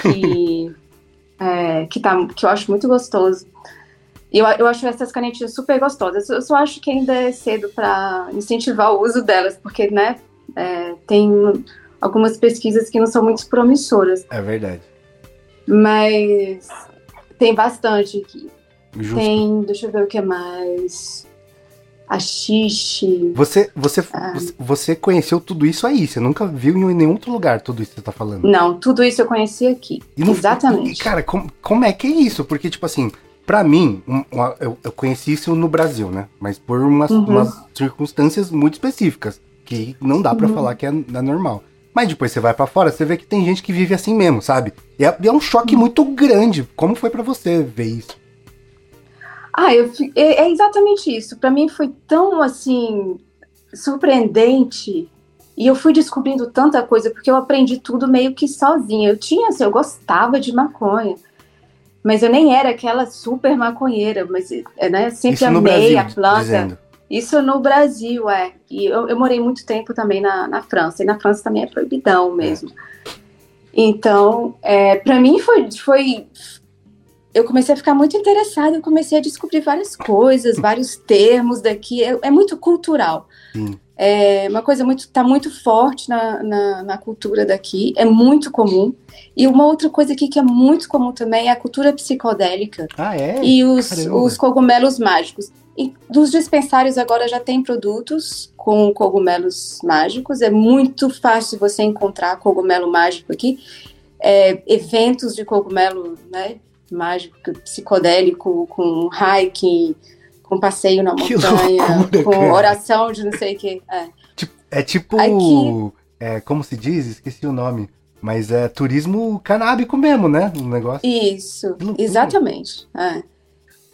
que, <laughs> é, que, tá, que eu acho muito gostoso. E Eu, eu acho essas canetinhas super gostosas. Eu só acho que ainda é cedo para incentivar o uso delas, porque, né, é, tem algumas pesquisas que não são muito promissoras, É verdade. mas tem bastante aqui. Justo. Tem, deixa eu ver o que mais. A xixi. Você, você, Ah. você- conheceu tudo isso aí, você nunca viu em nenhum outro lugar tudo isso que você tá falando. Não, tudo isso eu conheci aqui. Não- Exatamente. E, cara, como, como é que é isso? Porque, tipo assim, pra mim, um- uma- eu, eu conheci isso no Brasil, né? Mas por umas, Uhum. umas circunstâncias muito específicas, que não dá pra Uhum. falar que é, é normal. Mas depois você vai pra fora, você vê que tem gente que vive assim mesmo, sabe? E é, e é um choque muito grande. Como foi pra você ver isso? Ah, eu, é, é exatamente isso. Pra mim foi tão assim surpreendente e eu fui descobrindo tanta coisa porque eu aprendi tudo meio que sozinha. Eu tinha, assim, eu gostava de maconha, mas eu nem era aquela super maconheira, mas é, né, sempre isso amei Brasil, a planta. dizendo. Isso no Brasil, é. E eu, eu morei muito tempo também na, na França. E na França também é proibidão mesmo. Então, é, para mim foi, foi. Eu comecei a ficar muito interessada. Eu comecei a descobrir várias coisas, vários termos daqui. É, é muito cultural. Sim. É uma coisa muito. Está muito forte na, na, na cultura daqui. É muito comum. E uma outra coisa aqui que é muito comum também é a cultura psicodélica Ah, é? e os, caramba. os cogumelos mágicos. E dos dispensários agora já tem produtos com cogumelos mágicos. É muito fácil você encontrar cogumelo mágico aqui. É, eventos de cogumelo né, mágico, psicodélico, com hiking, com passeio na montanha, loucura, com cara. oração de não sei o que. É. É tipo. Aqui- É, como se diz? Esqueci o nome. Mas é turismo canábico mesmo, né? Um negócio. Isso, exatamente. é.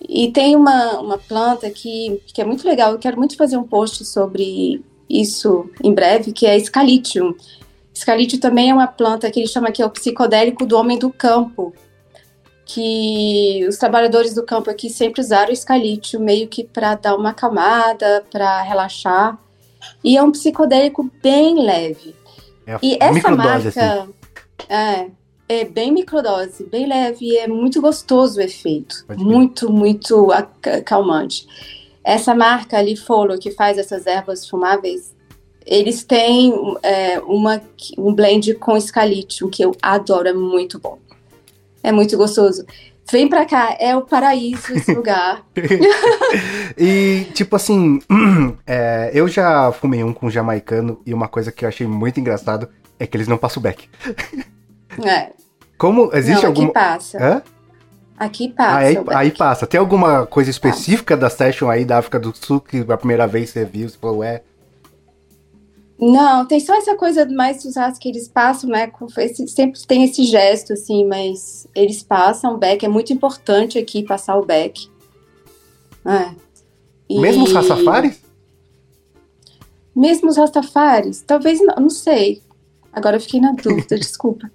E tem uma, uma planta que, que é muito legal, eu quero muito fazer um post sobre isso em breve, que é Scalitium. Scalitium também é uma planta que ele chama que é o psicodélico do homem do campo, que os trabalhadores do campo aqui sempre usaram o Scalitium meio que para dar uma acalmada, para relaxar. E é um psicodélico bem leve. É E essa marca assim. é, é bem microdose, bem leve e é muito gostoso o efeito. Muito, muito calmante. Essa marca ali, Follow, que faz essas ervas fumáveis, eles têm é, uma, um blend com escalitium, que eu adoro, é muito bom. É muito gostoso. Vem pra cá, é o paraíso esse <laughs> lugar. E, tipo assim, <clears throat> é, eu já fumei um com jamaicano e uma coisa que eu achei muito engraçado é que eles não passam o beck. É, Como, existe não, alguma... aqui passa. Hã? Aqui passa. aí, aí passa. Tem alguma coisa específica da session aí da África do Sul que a primeira vez você viu, você falou, é... Não, tem só essa coisa mais dos ratos que eles passam, né? esse- sempre tem esse gesto, assim, mas eles passam o beck. É muito importante aqui passar o beck. É. E- Mesmo os Rastafaris? Mesmo os Rastafaris? Talvez não, não sei. Agora eu fiquei na dúvida, <laughs> desculpa.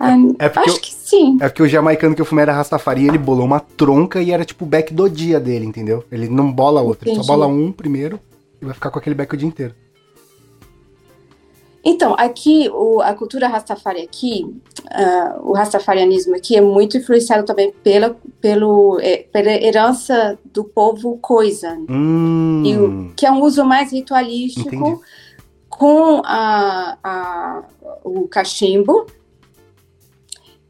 Ah, É porque acho eu- que sim. É porque o jamaicano que eu fumei era Rastafari ele bolou uma tronca e era tipo o back do dia dele, entendeu? Ele não bola outro, ele só bola um primeiro e vai ficar com aquele back o dia inteiro. Então, aqui, o- a cultura Rastafari aqui, ah, o rastafarianismo aqui é muito influenciado também pela, pelo, eh, pela herança do povo Khoisan, Hum. E o- que é um uso mais ritualístico Entendi. com a, a- o cachimbo.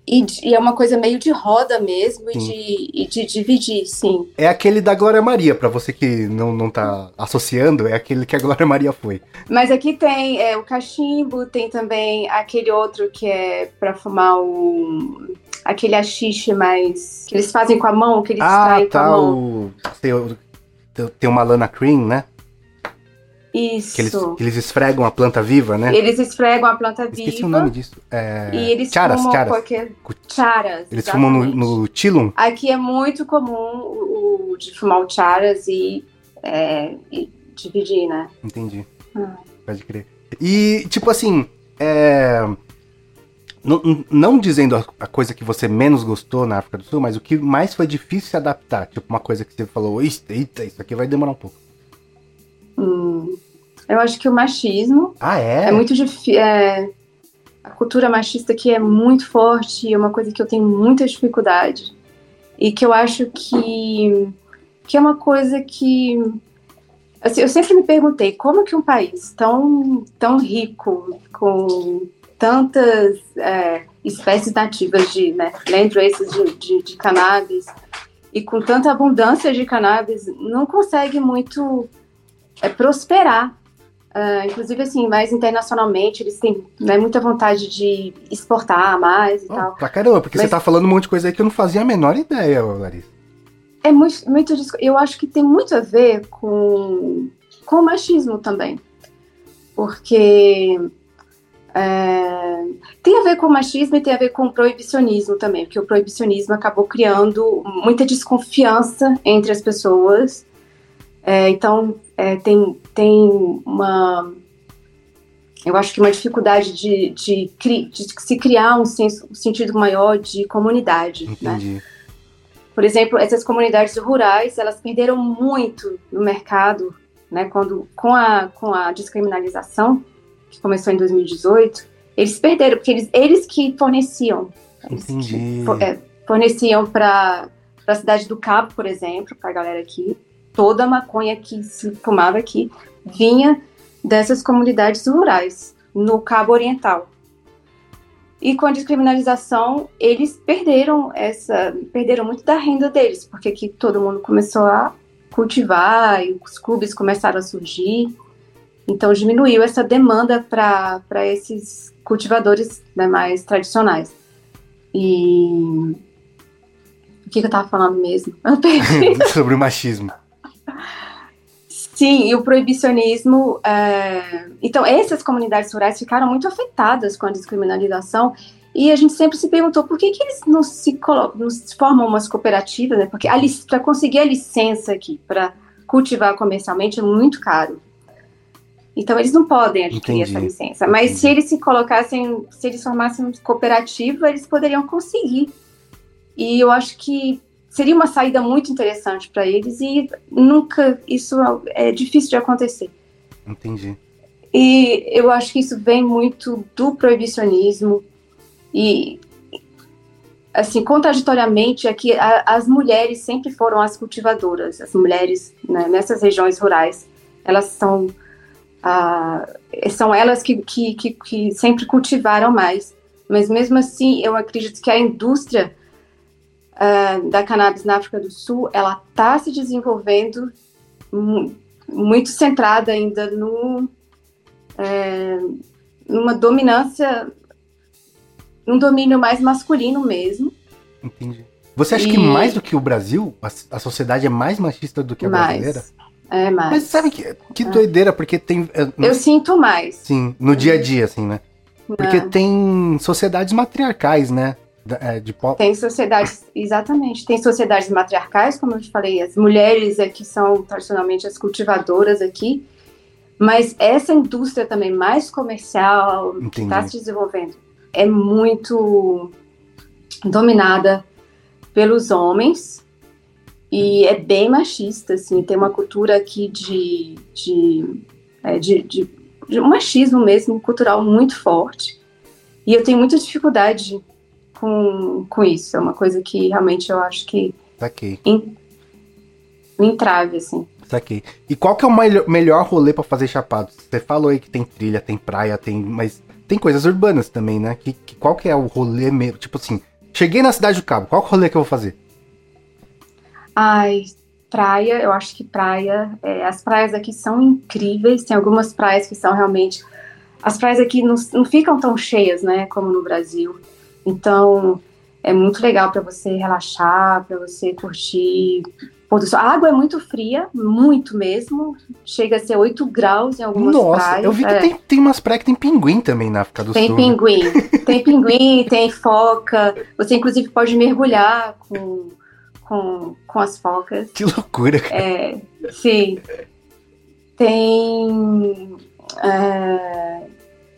E, de- e é uma coisa meio de roda mesmo e de, e de dividir, sim. É aquele da Glória Maria, pra você que não, não tá associando, é aquele que a Glória Maria foi. Mas aqui tem é, o cachimbo, tem também aquele outro que é para fumar o aquele achixe mais que eles fazem com a mão, que eles Ah, extraem com a tá, mão. o... Tem, tem uma lana cream, né? Isso. Que eles, eles esfregam a planta viva, né? Eles esfregam a planta Esqueci viva o nome disso. É... e eles charas, fumam charas. qualquer charas. Eles fumam no, exatamente. no Tilum? Aqui é muito comum o, o de fumar o charas e, é, e dividir, né? Entendi. Ah. Pode crer. E, tipo assim, é... Não, não dizendo a- coisa que você menos gostou na África do Sul, mas o que mais foi difícil se adaptar. Tipo, uma coisa que você falou, eita, isso aqui vai demorar um pouco. Hum, eu acho que o machismo Ah, é? É muito difícil. a cultura machista aqui é muito forte, é uma coisa que eu tenho muita dificuldade. E que eu acho que, que é uma coisa que. assim, eu sempre me perguntei como que um país tão, tão rico, com tantas é, espécies nativas de né, land races de, de, de cannabis, e com tanta abundância de cannabis, não consegue muito é, prosperar. Ah, inclusive, assim, mais internacionalmente, eles têm né, muita vontade de exportar mais e Oh, tal. pra caramba, porque Mas- você tá falando um monte de coisa aí que eu não fazia a menor ideia, Larissa. É muito, muito eu acho que tem muito a ver com, com o machismo também. Porque É, tem a ver com machismo e tem a ver com proibicionismo também, porque o proibicionismo acabou criando muita desconfiança entre as pessoas. É, então, é, tem, tem uma. Eu acho que uma dificuldade de, de, de se criar um, senso, um, sentido maior de comunidade. Né? Entendi. Né? Por exemplo, essas comunidades rurais, elas perderam muito no mercado, né, quando, com, a, com a descriminalização, que começou em 2018, eles perderam, porque eles, eles que forneciam. Entendi. é, forneciam para a cidade do Cabo, por exemplo, para a galera aqui, toda a maconha que se fumava aqui vinha dessas comunidades rurais, no Cabo Oriental. E com a descriminalização, eles perderam essa, perderam muito da renda deles, porque aqui todo mundo começou a cultivar e os clubes começaram a surgir. Então diminuiu essa demanda para esses cultivadores né, mais tradicionais. E o que, que eu estava falando mesmo? <laughs> <laughs> Sobre o machismo. Sim, e o proibicionismo. É... Então, essas comunidades rurais ficaram muito afetadas com a descriminalização. E a gente sempre se perguntou por que, que eles não se, colocam, não se formam umas cooperativas, né? Porque para conseguir a licença aqui, para cultivar comercialmente, é muito caro. Então eles não podem adquirir Entendi. essa licença. Mas Entendi. se eles se colocassem, se eles formassem cooperativa, eles poderiam conseguir. E eu acho que seria uma saída muito interessante para eles e nunca isso é difícil de acontecer. Entendi. E eu acho que isso vem muito do proibicionismo e assim, contraditoriamente, é que a, as mulheres sempre foram as cultivadoras, as mulheres né, nessas regiões rurais, elas são são elas que, que, que, que, sempre cultivaram mais. Mas mesmo assim, eu acredito que a indústria uh, da cannabis na África do Sul, ela está se desenvolvendo muito centrada ainda no, é, numa dominância, num domínio mais masculino mesmo. Entendi. Você acha e... que mais do que o Brasil, a, a, sociedade é mais machista do que a mais. brasileira? É mais. Mas sabe que, que é. doideira, porque tem. É, eu sinto mais. Sim, no dia a dia, assim, né? Porque é. tem sociedades matriarcais, né? É, de. Tem sociedades, exatamente. Tem sociedades matriarcais, como eu te falei, as mulheres aqui são tradicionalmente as cultivadoras aqui, mas essa indústria também mais comercial Entendi. que está se desenvolvendo é muito dominada pelos homens e é bem machista, assim, tem uma cultura aqui de, de, é, de, de, de um machismo mesmo, cultural muito forte. E eu tenho muita dificuldade com, com isso. É uma coisa que realmente eu acho que. Saquei. In, entrave, assim. Saquei. E qual que é o melhor, melhor rolê para fazer chapado? Você falou aí que tem trilha, tem praia, tem. Mas tem coisas urbanas também, né? Que, que, qual que é o rolê mesmo? Tipo assim, cheguei na cidade do Cabo, qual que é o rolê que eu vou fazer? Ai, praia, eu acho que praia, é, as praias aqui são incríveis, tem algumas praias que são realmente, as praias aqui não, não ficam tão cheias, né, como no Brasil, então é muito legal para você relaxar, para você curtir A água é muito fria, muito mesmo. Chega a ser 8 graus em algumas Nossa, praias. Nossa, eu vi que é. tem, tem umas praias que tem pinguim também na África do tem Sul. Tem né? pinguim. <laughs> Tem pinguim, tem foca. Você, inclusive, pode mergulhar com com, com as focas. Que loucura, cara. É, sim. Tem. É,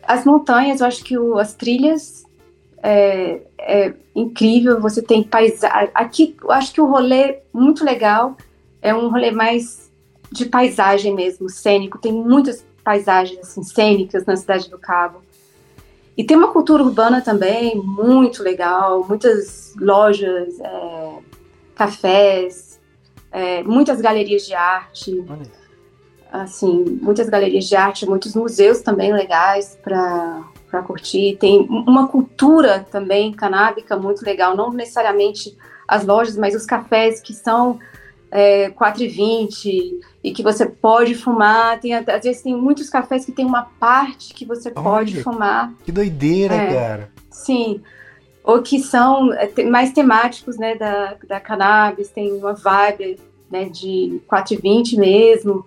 as montanhas, eu acho que o, as trilhas é, é, incrível. Você tem paisagem. Aqui, eu acho que o rolê muito legal é um rolê mais de paisagem mesmo, cênico. Tem muitas paisagens assim, cênicas na cidade do Cabo. E tem uma cultura urbana também muito legal, muitas lojas, é, cafés, é, muitas galerias de arte, assim, muitas galerias de arte, muitos museus também legais para curtir. Tem uma cultura também canábica muito legal, não necessariamente as lojas, mas os cafés que são é, 4,20 e que você pode fumar. Tem, às vezes tem muitos cafés que tem uma parte que você Olha, pode fumar. Que doideira, é, cara. Sim ou que são é, mais temáticos, né, da, da cannabis, tem uma vibe, né, de 420 mesmo.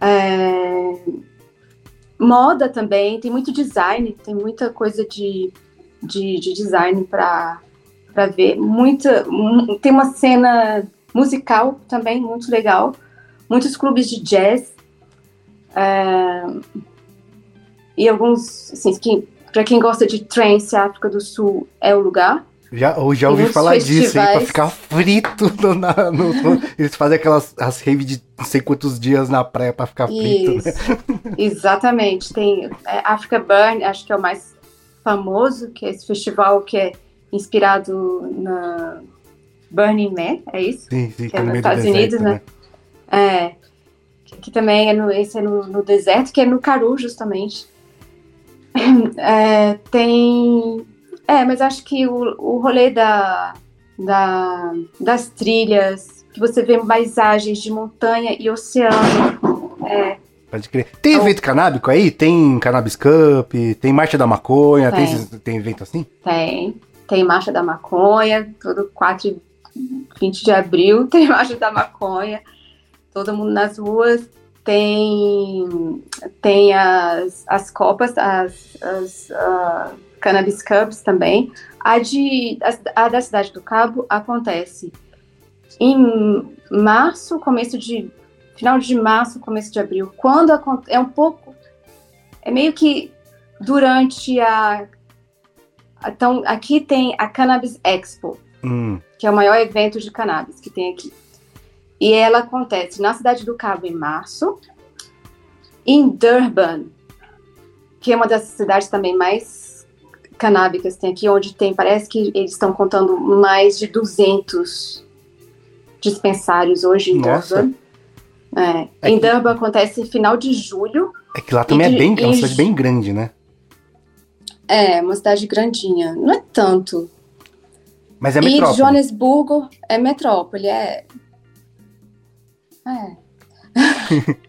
É, moda também, tem muito design, tem muita coisa de, de, de design para ver. Muita, tem uma cena musical também muito legal, muitos clubes de jazz. É, e alguns, assim, que, para quem gosta de trance, a África do Sul é o lugar. Já, já ouvi falar festivais. disso aí, pra ficar frito <laughs> no, na, no, Eles fazem aquelas as raves de não sei quantos dias na praia pra ficar frito. Né? Exatamente. Tem é, Africa Burn, acho que é o mais famoso, que é esse festival que é inspirado na Burning Man, é isso? Sim, sim, que é nos Estados Unidos, né? né? É. Que, que, também é no, esse é no, no deserto, que é no Caru, justamente. <clears throat> É, tem. É, mas acho que o, o rolê da, da, das trilhas, que você vê paisagens de montanha e oceano. É, Pode crer. Tem então, evento canábico aí? Tem Cannabis Cup? Tem Marcha da Maconha? Tem, tem, tem evento assim? Tem. Tem Marcha da Maconha, todo 4 e 20 de abril <laughs> tem Marcha da Maconha. Todo mundo nas ruas tem, tem as, as copas, as, as uh, Cannabis Cups também. A, de, a, a da Cidade do Cabo acontece em março, começo de. final de março, começo de abril. Quando é um pouco. É meio que durante a. Então, aqui tem a Cannabis Expo, hum. que é o maior evento de cannabis que tem aqui. E ela acontece na Cidade do Cabo em março, em Durban, que é uma das cidades também mais canábicas tem aqui, onde tem, parece que eles estão contando mais de 200 dispensários hoje em Nossa. Durban. É. É em que... Durban acontece final de julho. É que lá também de, é bem, é uma cidade bem grande, né? É, uma cidade grandinha. Não é tanto. Mas é metrópole. E Joanesburgo é metrópole, é. É. <laughs>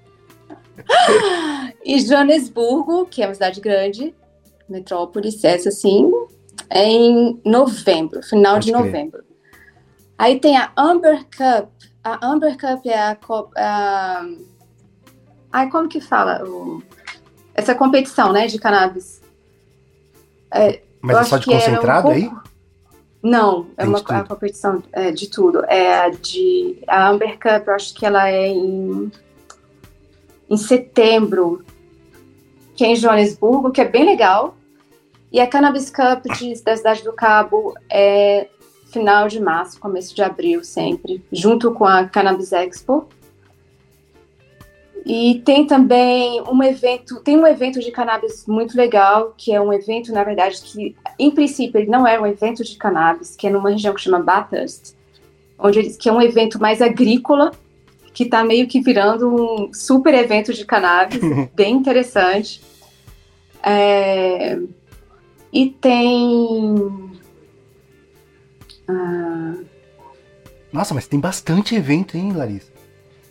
<laughs> e Joanesburgo, que é uma cidade grande, metrópole, essa sim, é em novembro, final Pode de crer. novembro. Aí tem a Amber Cup. A Amber Cup é a. a ai, como que fala? O, essa competição, né, de cannabis. É, Mas é só de concentrado um pouco, aí? Não, é uma a competição é, de tudo. É a de. A Amber Cup, eu acho que ela é em em setembro, que é em Joanesburgo, que é bem legal. E a Cannabis Cup de, da Cidade do Cabo é final de março, começo de abril, sempre, junto com a Cannabis Expo. E tem também um evento, tem um evento de cannabis muito legal, que é um evento, na verdade, que em princípio ele não é um evento de cannabis, que é numa região que chama Bathurst, onde eles, que é um evento mais agrícola, que está meio que virando um super evento de cannabis, <laughs> bem interessante. É, e tem. Ah, Nossa, mas tem bastante evento, hein, Larissa?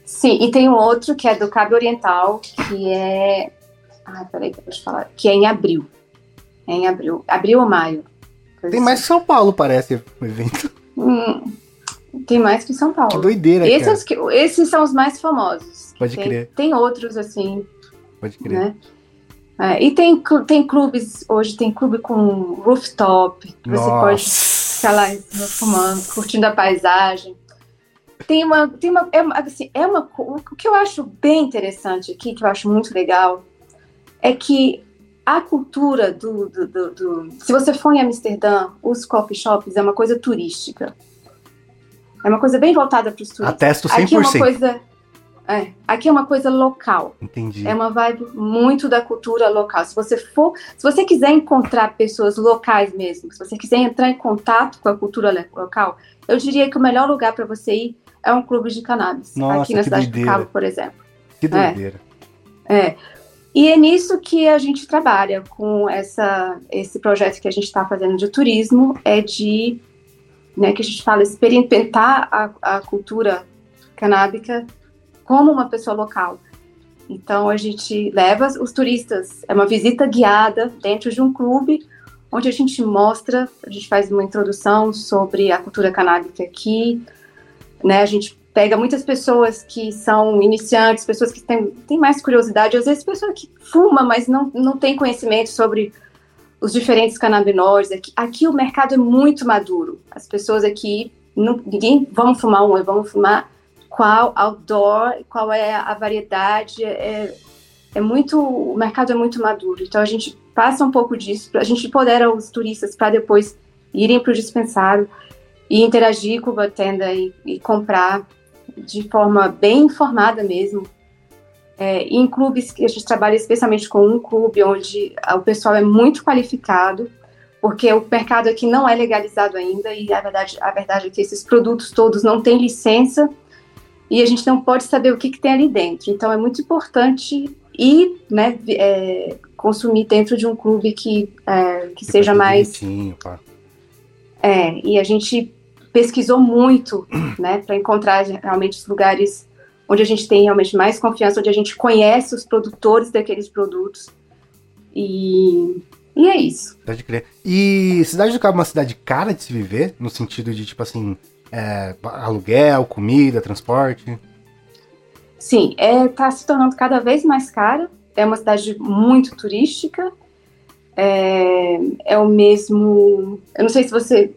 Sim, e tem um outro que é do Cabo Oriental, que é. Ah, peraí, deixa eu falar. Que é em abril. É em abril. Abril ou maio. Tem mais que São Paulo, parece, o evento. Hum, tem mais que São Paulo. Que doideira, esses, cara. esses são os mais famosos. Pode tem, crer. Tem outros, assim. Pode crer. Né? É, e tem, tem clubes, hoje tem clube com rooftop, que você pode ficar lá fumando, curtindo a paisagem. Tem uma, tem uma, é, assim, é uma, o que eu acho bem interessante aqui, que eu acho muito legal, é que a cultura do, do, do, do se você for em Amsterdã, os coffee shops é uma coisa turística. É uma coisa bem voltada para os turistas. Atesto 100%. Aqui é uma coisa. É, aqui é uma coisa local. Entendi. É uma vibe muito da cultura local. Se você for, se você quiser encontrar pessoas locais mesmo, se você quiser entrar em contato com a cultura local, eu diria que o melhor lugar para você ir é um clube de cannabis. Nossa, aqui na cidade doideira. do Cabo, por exemplo. Que é. doideira. É. é. E é nisso que a gente trabalha com essa, esse projeto que a gente está fazendo de turismo, é de né, que a gente fala experimentar a, a cultura canábica como uma pessoa local. Então a gente leva os turistas, é uma visita guiada dentro de um clube, onde a gente mostra, a gente faz uma introdução sobre a cultura canábica aqui, né? A gente pega muitas pessoas que são iniciantes, pessoas que têm, têm mais curiosidade, às vezes pessoas que fumam, mas não, não têm conhecimento sobre os diferentes canabinoides. Aqui, aqui o mercado é muito maduro. As pessoas aqui, não, ninguém, vamos fumar um, vamos fumar qual outdoor, qual é a variedade, é, é muito, o mercado é muito maduro. Então a gente passa um pouco disso, a gente empodera os turistas para depois irem para o dispensário e interagir com a tenda e, e comprar de forma bem informada mesmo. É, em clubes que a gente trabalha especialmente com um clube onde o pessoal é muito qualificado, porque o mercado aqui não é legalizado ainda e a verdade, a verdade é que esses produtos todos não têm licença e a gente não pode saber o que, que tem ali dentro. Então é muito importante ir, né, é, consumir dentro de um clube que, é, que seja mais. É, e a gente pesquisou muito, <clears throat> né, para encontrar realmente os lugares onde a gente tem realmente mais confiança, onde a gente conhece os produtores daqueles produtos. E, e é isso. Pode crer. E Cidade do Cabo é uma cidade cara de se viver, no sentido de, tipo assim, é, aluguel, comida, transporte? Sim, está é, tá se tornando cada vez mais cara. É uma cidade muito turística. É, é o mesmo. Eu não sei se você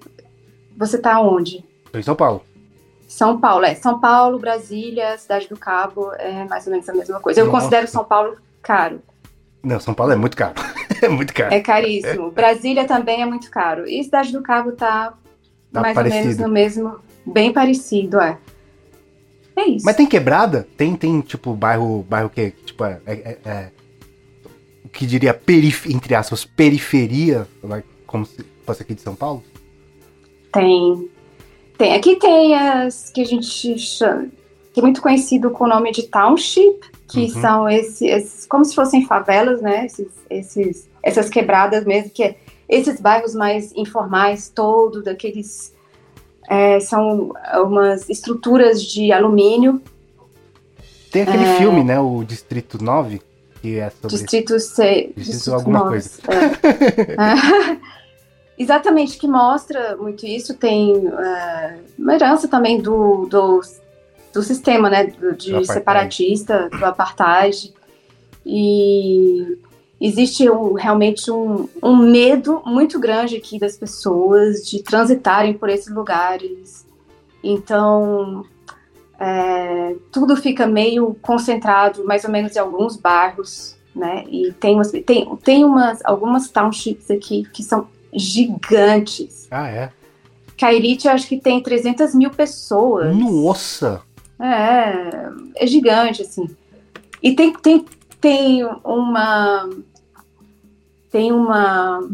você está onde? Estou em São Paulo. São Paulo, é. São Paulo, Brasília, Cidade do Cabo, é mais ou menos a mesma coisa. Eu Nossa. considero São Paulo caro. Não, São Paulo é muito caro. <laughs> é muito caro. É caríssimo. Brasília também é muito caro. E Cidade do Cabo tá, tá mais parecido. ou menos no mesmo. Bem parecido, é. É isso. Mas tem quebrada? Tem, tem tipo, bairro, bairro que, tipo, é, é, é o que diria, perif entre aspas, periferia, como se fosse aqui de São Paulo? Tem. Tem. Aqui tem as que a gente chama, que é muito conhecido com o nome de township, que uhum. são esses, esses, como se fossem favelas, né? Esses, esses, essas quebradas mesmo, que é esses bairros mais informais, todo daqueles é, são umas estruturas de alumínio. Tem aquele é, filme, né? O Distrito 9, que é sobre. Distrito C. Distrito, Distrito alguma 9, coisa. <laughs> É. Exatamente, que mostra muito isso. Tem é, uma herança também do, do, do sistema, né? De do separatista, do apartheid. E existe um, realmente um, um, medo muito grande aqui das pessoas de transitarem por esses lugares. Então, é, tudo fica meio concentrado, mais ou menos, em alguns bairros, né? E tem, umas, tem, tem umas, algumas townships aqui que são gigantes. Ah, é? Kairite, acho que tem 300 mil pessoas. Nossa! É, é gigante, assim. E tem, tem, tem uma tem uma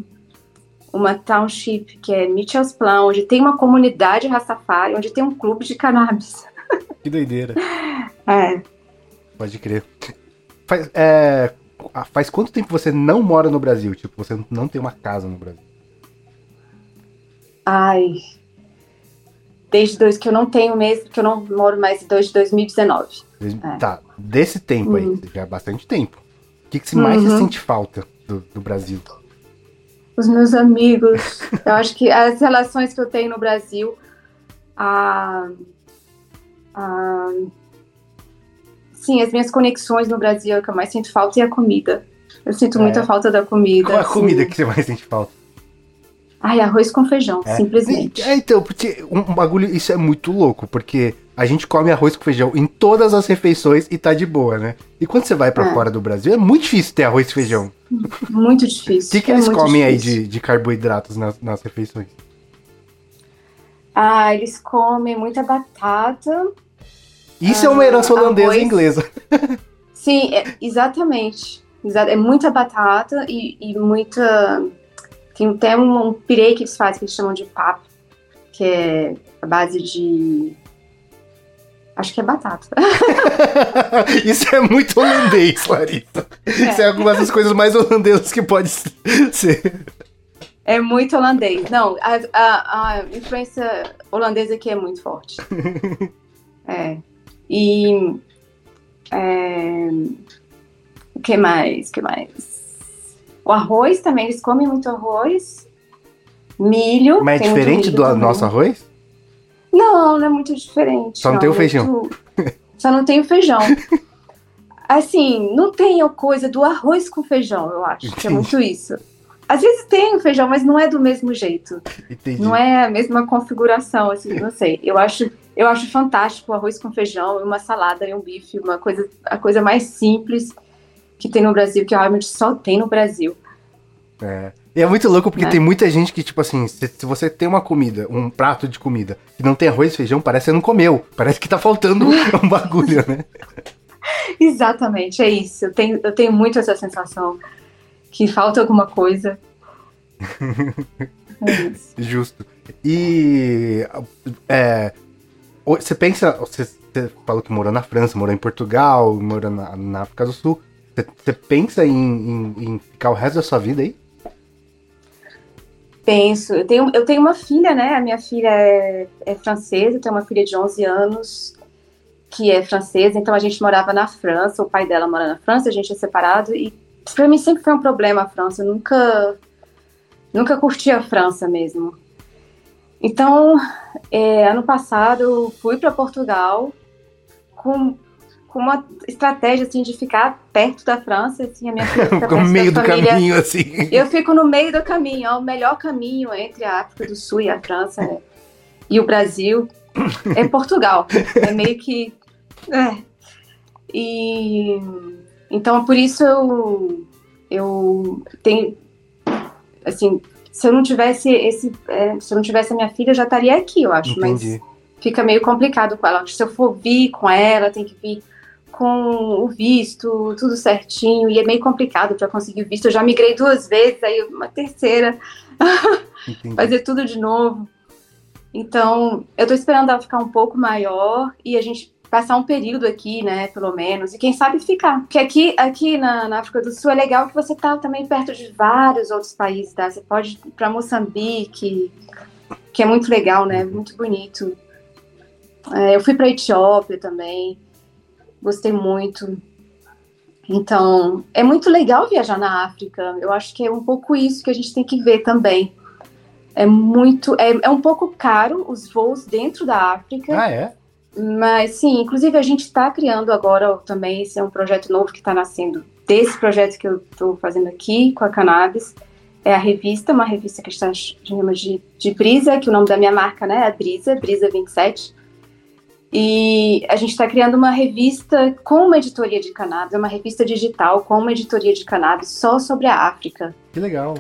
uma township que é Mitchell's Plan, onde tem uma comunidade Rastafari, onde tem um clube de cannabis. <laughs> Que doideira. É. Pode crer. Faz, é, faz quanto tempo você não mora no Brasil? Tipo, você não tem uma casa no Brasil? Ai. Desde dois, que eu não tenho mesmo, que eu não moro mais desde 2019. É. Tá, desse tempo uhum. aí, já é bastante tempo. O que, que mais uhum. você sente falta? Do, do Brasil? Os meus amigos. eu acho que as relações que eu tenho no Brasil, a, a, sim, as minhas conexões no Brasil é o que eu mais sinto falta e a comida. Eu sinto é. muita falta da comida. Qual é a comida que você mais sente falta? Ai, arroz com feijão, é. simplesmente. É, então, porque um bagulho, isso é muito louco, porque a gente come arroz com feijão em todas as refeições e tá de boa, né? E quando você vai para é. fora do Brasil, é muito difícil ter arroz e feijão. Muito difícil. O que, que é eles comem difícil. aí de, de carboidratos nas, nas refeições? Ah, eles comem muita batata. Isso ah, é uma herança holandesa arroz. e inglesa. Sim, é, exatamente. É muita batata e, e muita tem até um, um pirê que eles fazem que eles chamam de pap, que é a base de. Acho que é batata. <laughs> Isso é muito holandês, Larissa. É. Isso é algumas das coisas mais holandesas que pode ser. É muito holandês. Não, a, a, a influência holandesa aqui é muito forte. <laughs> é. E. É, o que mais? O que mais? O arroz também, eles comem muito arroz. Milho. Mas é diferente do também. nosso arroz? Não, não é muito diferente. Só não, tem o feijão. Muito... Só não tem o feijão. <laughs> Assim, não tem a coisa do arroz com feijão, eu acho. Que é muito isso. Às vezes tem o feijão, mas não é do mesmo jeito. Entendi. Não é a mesma configuração, assim, não sei. Eu acho, eu acho fantástico o arroz com feijão, uma salada e um bife, uma coisa, a coisa mais simples que tem no Brasil, que realmente só tem no Brasil. É. E é muito louco porque é. tem muita gente que, tipo assim, se, se, você tem uma comida, um prato de comida, que não tem arroz e feijão, parece que você não comeu. Parece que tá faltando <laughs> um bagulho, né? Exatamente, é isso. Eu tenho, eu tenho muito essa sensação que falta alguma coisa. <laughs> é isso. Justo. E é, você pensa, você, você, falou que morou na França, morou em Portugal, morou na, na África do Sul. Você, pensa em, em, em ficar o resto da sua vida aí? Penso. Eu tenho, eu tenho uma filha, né? A minha filha é, é francesa, tenho uma filha de 11 anos que é francesa, então a gente morava na França, o pai dela mora na França, a gente é separado e para mim sempre foi um problema a França, eu nunca nunca curti a França mesmo. Então, é, ano passado fui para Portugal com com uma estratégia assim de ficar perto da França, assim, a minha <laughs> fica no meio do família. caminho assim. Eu fico no meio do caminho, é o melhor caminho entre a África do Sul e a França né? e o Brasil é Portugal. É meio que é. E então por isso eu eu tenho assim, se eu não tivesse esse, é, se eu não tivesse a minha filha, eu já estaria aqui, eu acho, Entendi. mas fica meio complicado com ela. Se eu for vir com ela, tem que vir com o visto, tudo certinho, e é meio complicado para conseguir o visto. Eu já migrei duas vezes, aí uma terceira, <laughs> fazer tudo de novo. Então, eu estou esperando ela ficar um pouco maior e a gente passar um período aqui, né, pelo menos, e quem sabe ficar. Porque aqui, aqui na, na África do Sul é legal que você tá também perto de vários outros países, tá? Você pode ir para Moçambique, que é muito legal, né, muito bonito. É, eu fui para Etiópia também gostei muito. Então, é muito legal viajar na África. Eu acho que é um pouco isso que a gente tem que ver também. É muito, é, é um pouco caro os voos dentro da África. Ah, é? Mas sim, inclusive a gente está criando agora também, esse é um projeto novo que está nascendo desse projeto que eu estou fazendo aqui com a Cannabis. É a revista, uma revista que está chama de, de Brisa, que o nome da minha marca né, é Brisa, Brisa 27. E a gente está criando uma revista com uma editoria de cannabis, uma revista digital com uma editoria de cannabis só sobre a África. Que legal.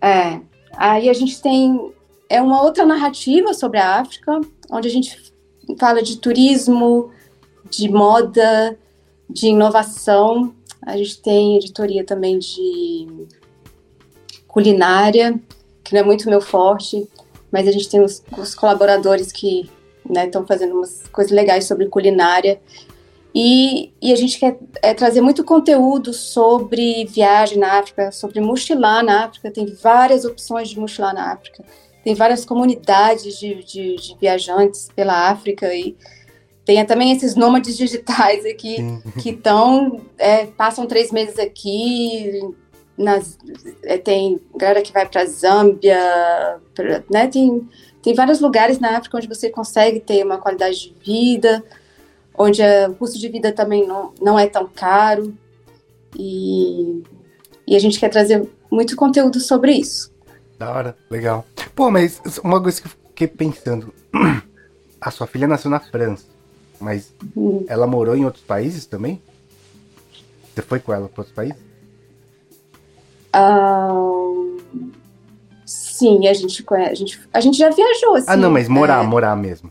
É. Aí a gente tem é uma outra narrativa sobre a África, onde a gente fala de turismo, de moda, de inovação. A gente tem editoria também de culinária, que não é muito meu forte, mas a gente tem os, os colaboradores que Estão né, fazendo umas coisas legais sobre culinária. E, e a gente quer é, trazer muito conteúdo sobre viagem na África, sobre mochilar na África. Tem várias opções de mochilar na África. Tem várias comunidades de, de, de viajantes pela África e tem também esses nômades digitais aqui que estão é, passam três meses aqui. Nas, é, tem galera que vai para Zâmbia, pra, né? Tem tem vários lugares na África onde você consegue ter uma qualidade de vida, onde o custo de vida também não, não é tão caro. E, e a gente quer trazer muito conteúdo sobre isso. Da hora, legal. Pô, mas uma coisa que eu fiquei pensando. <clears throat> A sua filha nasceu na França, mas hum. ela morou em outros países também? Você foi com ela para outros países? Um, Sim, a gente conhece, a gente, a gente já viajou, assim. Ah, não, mas morar, é... morar mesmo.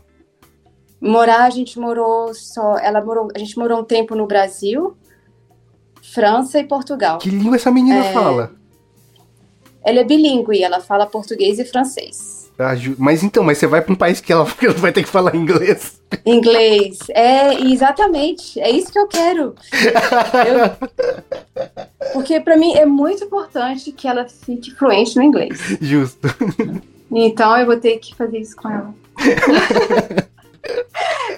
Morar, a gente morou só. Ela morou. A gente morou um tempo no Brasil, França e Portugal. Que língua essa menina é... fala? Ela é bilíngue, ela fala português e francês. Ah, mas então, mas você vai para um país <laughs> que ela vai ter que falar inglês. Inglês, é exatamente, é isso que eu quero. Eu, <laughs> porque para mim é muito importante que ela fique fluente no inglês. Justo. Então eu vou ter que fazer isso com ela. <laughs>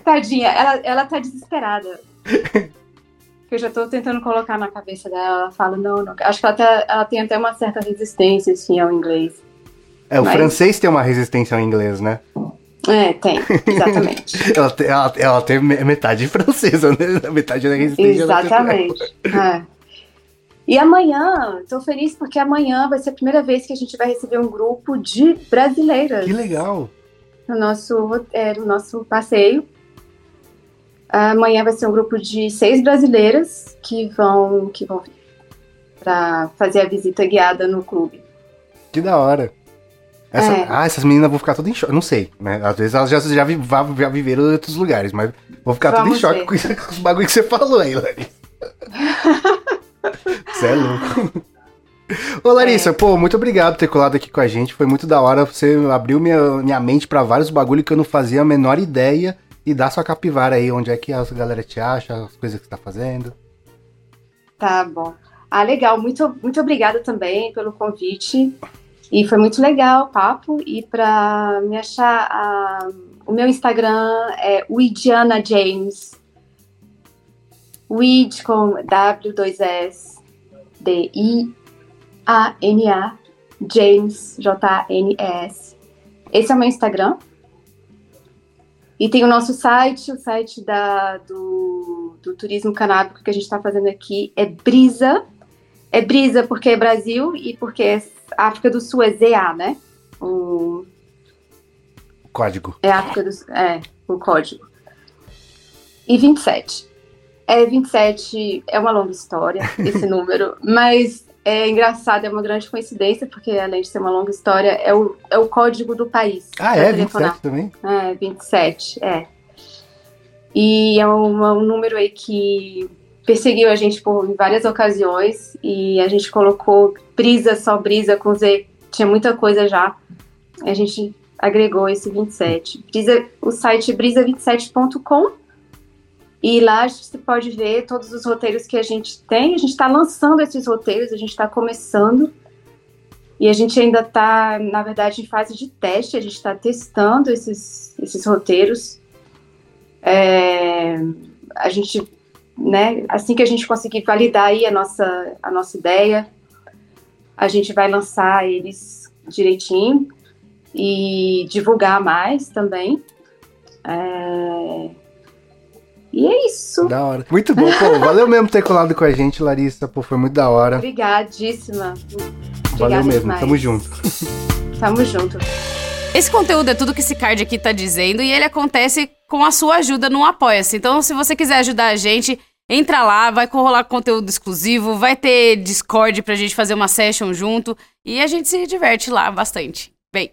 Tadinha, ela, ela tá desesperada. eu já tô tentando colocar na cabeça dela, ela fala, não, não. Acho que ela, tá, ela tem até uma certa resistência, assim, ao inglês. É, o Mas... francês tem uma resistência ao inglês, né? É, tem, exatamente. <laughs> ela, tem, ela, ela tem metade francesa, <laughs> né? Metade da resistência. Exatamente. É. E amanhã, estou feliz porque amanhã vai ser a primeira vez que a gente vai receber um grupo de brasileiras. Que legal! No nosso, é, no nosso passeio. Amanhã vai ser um grupo de seis brasileiras que vão, que vão para fazer a visita guiada no clube. Que da hora. Essa, é. Ah, essas meninas vão ficar todas em choque. Não sei, né? Às vezes elas já, já, já viveram em outros lugares, mas vão ficar todas em choque com, com os bagulho que você falou aí, Larissa. <laughs> Você é louco. Ô Larissa, é. pô, muito obrigado por ter colado aqui com a gente. Foi muito da hora. Você abriu minha, minha mente para vários bagulho que eu não fazia a menor ideia. E dá sua capivara aí, onde é que a galera te acha, as coisas que você tá fazendo. Tá bom. Ah, legal. Muito, muito obrigada também pelo convite. E foi muito legal o papo. E para me achar, uh, o meu Instagram é Widiana James. Wid com W2S D I A N A James J A N S. Esse é o meu Instagram. E tem o nosso site, o site da, do, do turismo canábico que a gente está fazendo aqui é Brisa. É Brisa porque é Brasil e porque é África do Sul é ZA, né? O código. É África do Sul, é, o código. E 27. É, 27 é uma longa história, <laughs> esse número, mas é engraçado, é uma grande coincidência, porque além de ser uma longa história, é o, é o código do país. Ah, é? Telefonar. 27 também? É, 27, é. E é um, um número aí que perseguiu a gente por várias ocasiões e a gente colocou brisa, só brisa com Z, tinha muita coisa já. A gente agregou esse 27. Brisa, o site brisa27.com e lá você pode ver todos os roteiros que a gente tem. A gente está lançando esses roteiros, a gente está começando. E a gente ainda está, na verdade, em fase de teste, a gente está testando esses, esses roteiros. É, a gente né? Assim que a gente conseguir validar aí a nossa, a nossa ideia, a gente vai lançar eles direitinho e divulgar mais também. É... E é isso. Da hora. Muito bom, pô. <laughs> Valeu mesmo ter colado com a gente, Larissa. Pô, foi muito da hora. Obrigadíssima. Obrigada valeu mesmo. Demais. Tamo junto. Tamo junto. Esse conteúdo é tudo que esse card aqui tá dizendo e ele acontece com a sua ajuda no Apoia-se. Então, se você quiser ajudar a gente, entra lá, vai rolar conteúdo exclusivo, vai ter Discord pra gente fazer uma session junto e a gente se diverte lá bastante. Bem,